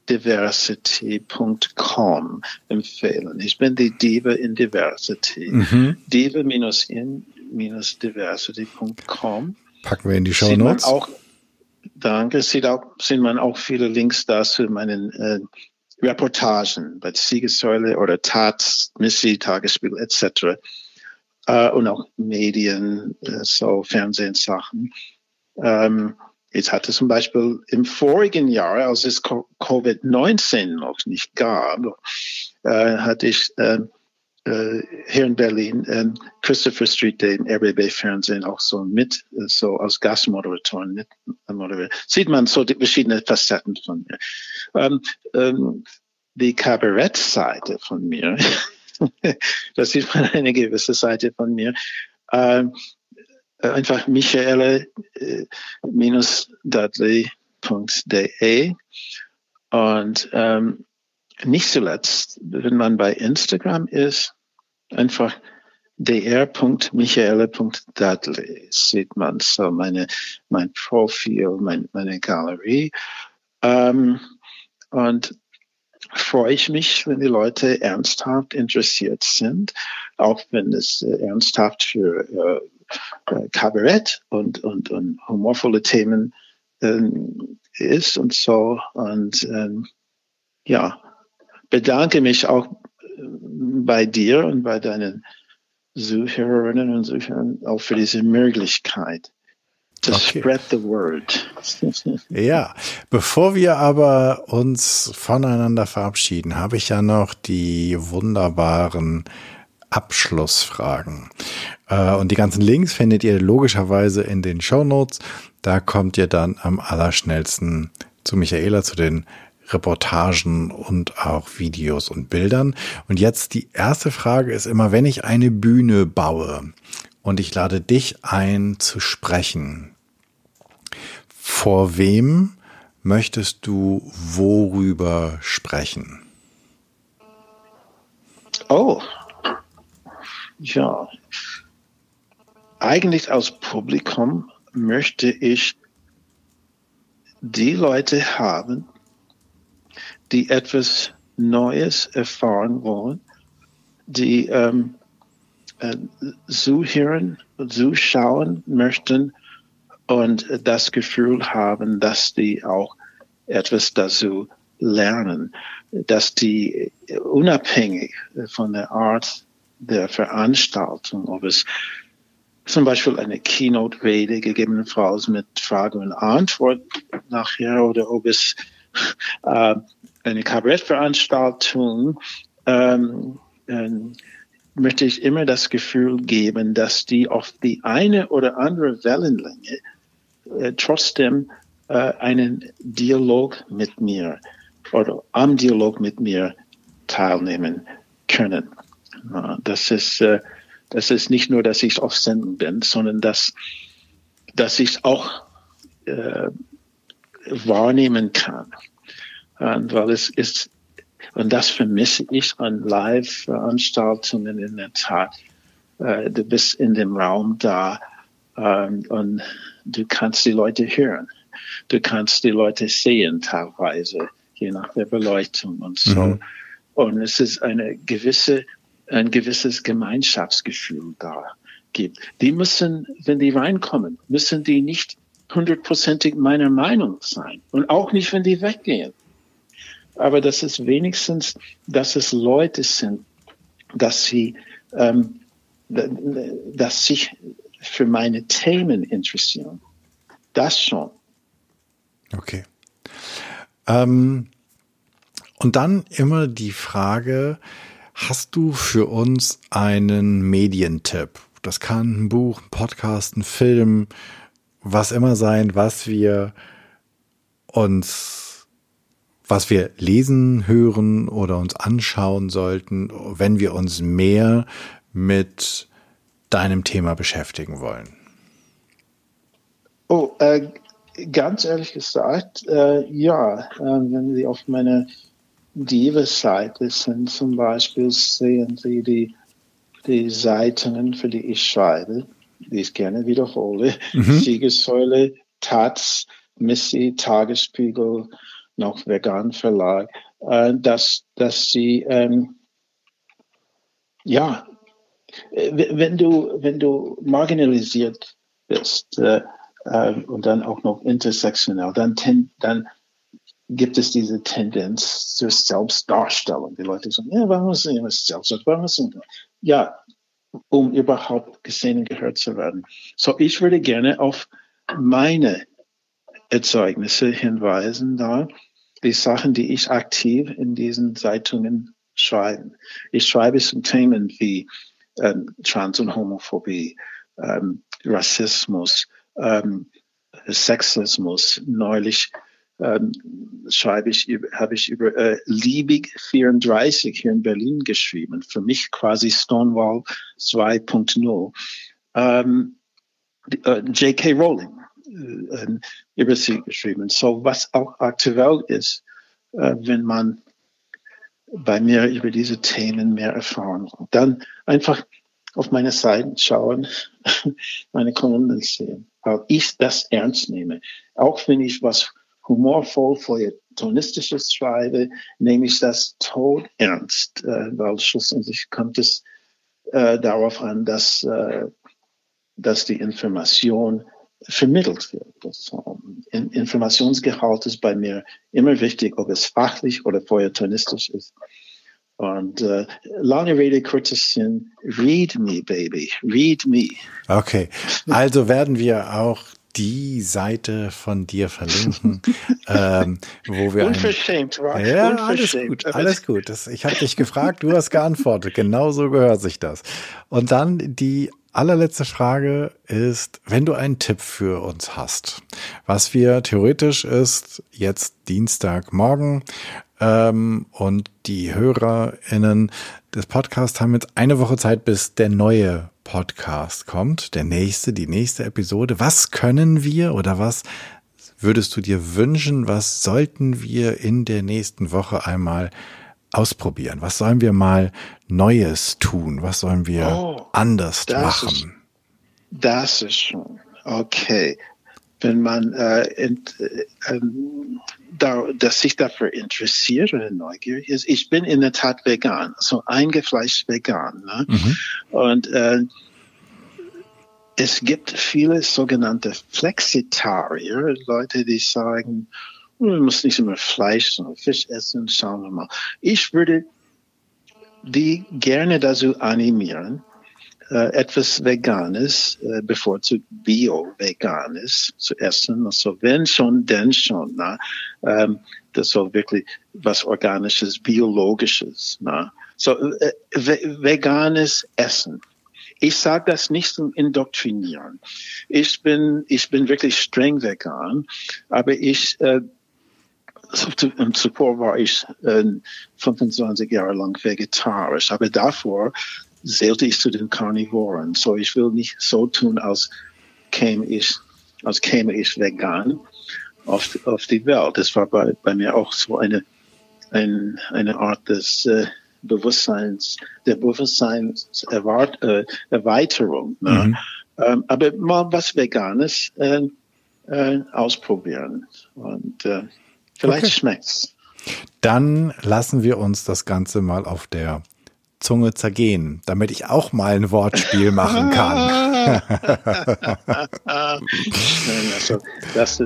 diversity.com empfehlen. Ich bin die Diva in Diversity. Mhm. Diva-in-diversity.com. Packen wir in die Show Notes. Auch, danke. Sieht auch, sieht man auch viele Links dazu in meinen äh, Reportagen bei Siegessäule oder Tat, Missy, Tagesspiegel etc. Äh, und auch Medien, äh, so Fernsehsachen. Ähm, ich hatte zum Beispiel im vorigen Jahr, als es Covid-19 noch nicht gab, äh, hatte ich äh, äh, hier in Berlin äh, Christopher Street den RBB-Fernsehen auch so mit, äh, so als Gastmoderatoren mit. Sieht man so die verschiedenen Facetten von mir. Ähm, ähm, die Kabarettseite von mir, das sieht man eine gewisse Seite von mir. Ähm, einfach michaele-dudley.de und ähm, nicht zuletzt, wenn man bei Instagram ist, einfach dr.michaele.dudley sieht man so meine, mein Profil, mein, meine Galerie. Ähm, und freue ich mich, wenn die Leute ernsthaft interessiert sind, auch wenn es äh, ernsthaft für äh, äh Kabarett und, und, und humorvolle Themen ähm, ist und so. Und ähm, ja, bedanke mich auch äh, bei dir und bei deinen Zuhörerinnen und Zuhörern auch für diese Möglichkeit. To okay. spread the word. ja, bevor wir aber uns voneinander verabschieden, habe ich ja noch die wunderbaren Abschlussfragen. Äh, und die ganzen Links findet ihr logischerweise in den Show Notes. Da kommt ihr dann am allerschnellsten zu Michaela, zu den Reportagen und auch Videos und Bildern. Und jetzt die erste Frage ist immer, wenn ich eine Bühne baue und ich lade dich ein zu sprechen, vor wem möchtest du worüber sprechen? Oh, ja. Eigentlich als Publikum möchte ich die Leute haben, die etwas Neues erfahren wollen, die ähm, äh, zuhören, zuschauen möchten und das Gefühl haben, dass die auch etwas dazu lernen, dass die unabhängig von der Art der Veranstaltung, ob es zum Beispiel eine Keynote-Rede gegebenenfalls mit Frage und Antwort nachher oder ob es äh, eine Kabarettveranstaltung ähm, äh, möchte ich immer das Gefühl geben, dass die auf die eine oder andere Wellenlänge äh, trotzdem äh, einen Dialog mit mir oder am Dialog mit mir teilnehmen können. Das ist, äh, das ist nicht nur, dass ich auf Senden bin, sondern dass, dass ich auch äh, wahrnehmen kann. Und weil es ist, und das vermisse ich an Live-Veranstaltungen in der Tat. Äh, du bist in dem Raum da ähm, und du kannst die Leute hören. Du kannst die Leute sehen teilweise, je nach der Beleuchtung und so. Mhm. Und es ist eine gewisse, ein gewisses Gemeinschaftsgefühl da gibt. Die müssen, wenn die reinkommen, müssen die nicht hundertprozentig meiner Meinung sein. Und auch nicht, wenn die weggehen. Aber das ist wenigstens, dass es Leute sind, dass sie, ähm, dass sich für meine Themen interessieren. Das schon. Okay. Ähm, und dann immer die Frage, hast du für uns einen Medientipp? Das kann ein Buch, ein Podcast, ein Film, was immer sein, was wir uns, was wir lesen, hören oder uns anschauen sollten, wenn wir uns mehr mit deinem Thema beschäftigen wollen? Oh, äh, ganz ehrlich gesagt, äh, ja, äh, wenn Sie auf meiner Diva-Seite sind zum Beispiel, sehen Sie die, die Seiten, für die ich schreibe, die ich gerne wiederhole. Mhm. Siegessäule, Taz, Missy, Tagesspiegel, noch Vegan Verlag, äh, dass, dass sie, ähm, ja, wenn du, wenn du marginalisiert bist äh, äh, und dann auch noch intersektionell, dann, ten, dann gibt es diese Tendenz zur Selbstdarstellung. Die Leute sagen, ja, warum ist immer selbst? Warum ist Ja, um überhaupt gesehen und gehört zu werden. So, ich würde gerne auf meine Erzeugnisse hinweisen, da die Sachen, die ich aktiv in diesen Zeitungen schreiben. Ich schreibe zu Themen wie ähm, Trans- und Homophobie, ähm, Rassismus, ähm, Sexismus. Neulich ähm, schreibe ich, habe ich über äh, Liebig 34 hier in Berlin geschrieben. Für mich quasi Stonewall 2.0. Ähm, äh, J.K. Rowling äh, über sie geschrieben. So was auch aktuell ist, äh, wenn man bei mir über diese Themen mehr erfahren. Dann einfach auf meine Seiten schauen, meine Kolumnen sehen, weil ich das ernst nehme. Auch wenn ich was humorvoll feuilletonistisches schreibe, nehme ich das tot ernst, äh, weil schlussendlich kommt es äh, darauf an, dass, äh, dass die Information vermittelt wird. Das, um, ähm, Informationsgehalt ist bei mir immer wichtig, ob es fachlich oder feuilletonistisch ist. Und äh, lange Rede, kurzer Sinn, read me, baby, read me. Okay, also werden wir auch die Seite von dir verlinken, ähm, wo wir unverschämt, ein, ja, unverschämt. alles gut, alles gut. Das, ich habe dich gefragt, du hast geantwortet. Genau so gehört sich das. Und dann die allerletzte Frage ist, wenn du einen Tipp für uns hast, was wir theoretisch ist jetzt Dienstagmorgen ähm, und die HörerInnen des Podcasts haben jetzt eine Woche Zeit, bis der neue Podcast kommt, der nächste, die nächste Episode. Was können wir oder was würdest du dir wünschen? Was sollten wir in der nächsten Woche einmal ausprobieren? Was sollen wir mal Neues tun? Was sollen wir oh, anders das machen? Ist, das ist schon okay. Wenn man äh, ent, äh, ähm, da, dass sich dafür interessiert oder neugierig ist. Ich bin in der Tat vegan, so eingefleischt vegan. Ne? Mhm. Und äh, es gibt viele sogenannte Flexitarier, Leute, die sagen, man muss nicht immer Fleisch, sondern Fisch essen, schauen wir mal. Ich würde die gerne dazu animieren, äh, etwas Veganes, äh, bevorzugt Bio-Veganes zu essen. Also wenn schon, denn schon. Na? Ähm, das soll wirklich was Organisches, Biologisches. Na? So äh, veganes Essen. Ich sage das nicht zum Indoktrinieren. Ich bin, ich bin wirklich streng vegan, aber ich äh, zuvor war ich äh, 25 Jahre lang vegetarisch, aber davor zählte ich zu den Karnivoren. So ich will nicht so tun, als käme ich, als käme ich vegan auf, auf die Welt. Das war bei, bei mir auch so eine, ein, eine Art des äh, Bewusstseins, der Bewusstseinserweiterung. Äh, ne? Mhm. Ähm, aber mal was Veganes äh, äh, ausprobieren und äh, vielleicht okay. schmeckt's. Dann lassen wir uns das Ganze mal auf der Zunge zergehen, damit ich auch mal ein Wortspiel machen kann. also, das,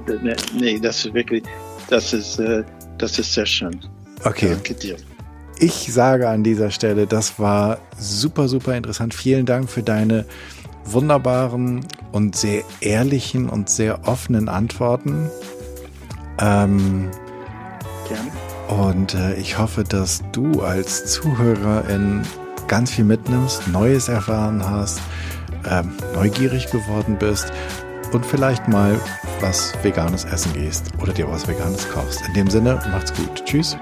nee, das ist wirklich, das ist, äh, das ist sehr schön. Okay. Danke dir. Ich sage an dieser Stelle, das war super, super interessant. Vielen Dank für deine wunderbaren und sehr ehrlichen und sehr offenen Antworten. Ähm, Gerne. Und äh, ich hoffe, dass du als Zuhörerin ganz viel mitnimmst, Neues erfahren hast, äh, neugierig geworden bist und vielleicht mal was Veganes essen gehst oder dir was Veganes kaufst. In dem Sinne, macht's gut. Tschüss.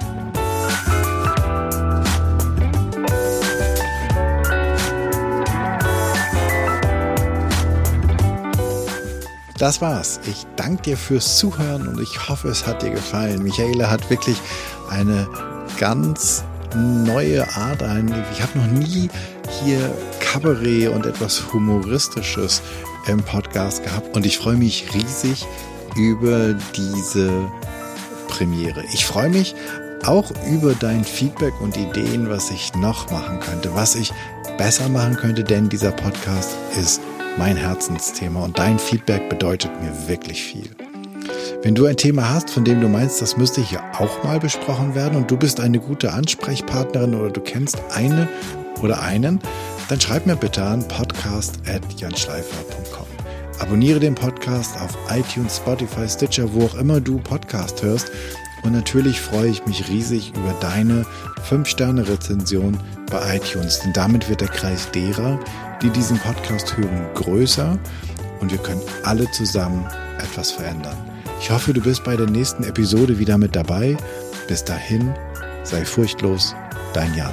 Das war's. Ich danke dir fürs Zuhören und ich hoffe, es hat dir gefallen. Michaela hat wirklich eine ganz neue Art ein. Ich habe noch nie hier Kabarett und etwas Humoristisches im Podcast gehabt und ich freue mich riesig über diese Premiere. Ich freue mich auch über dein Feedback und Ideen, was ich noch machen könnte, was ich besser machen könnte, denn dieser Podcast ist mein Herzensthema und dein Feedback bedeutet mir wirklich viel. Wenn du ein Thema hast, von dem du meinst, das müsste hier auch mal besprochen werden und du bist eine gute Ansprechpartnerin oder du kennst eine oder einen, dann schreib mir bitte an podcast.janschleifer.com. Abonniere den Podcast auf iTunes, Spotify, Stitcher, wo auch immer du Podcast hörst Und natürlich freue ich mich riesig über deine 5-Sterne-Rezension bei iTunes, denn damit wird der Kreis derer, die diesen Podcast hören, größer und wir können alle zusammen etwas verändern. Ich hoffe, du bist bei der nächsten Episode wieder mit dabei. Bis dahin, sei furchtlos, dein Jan.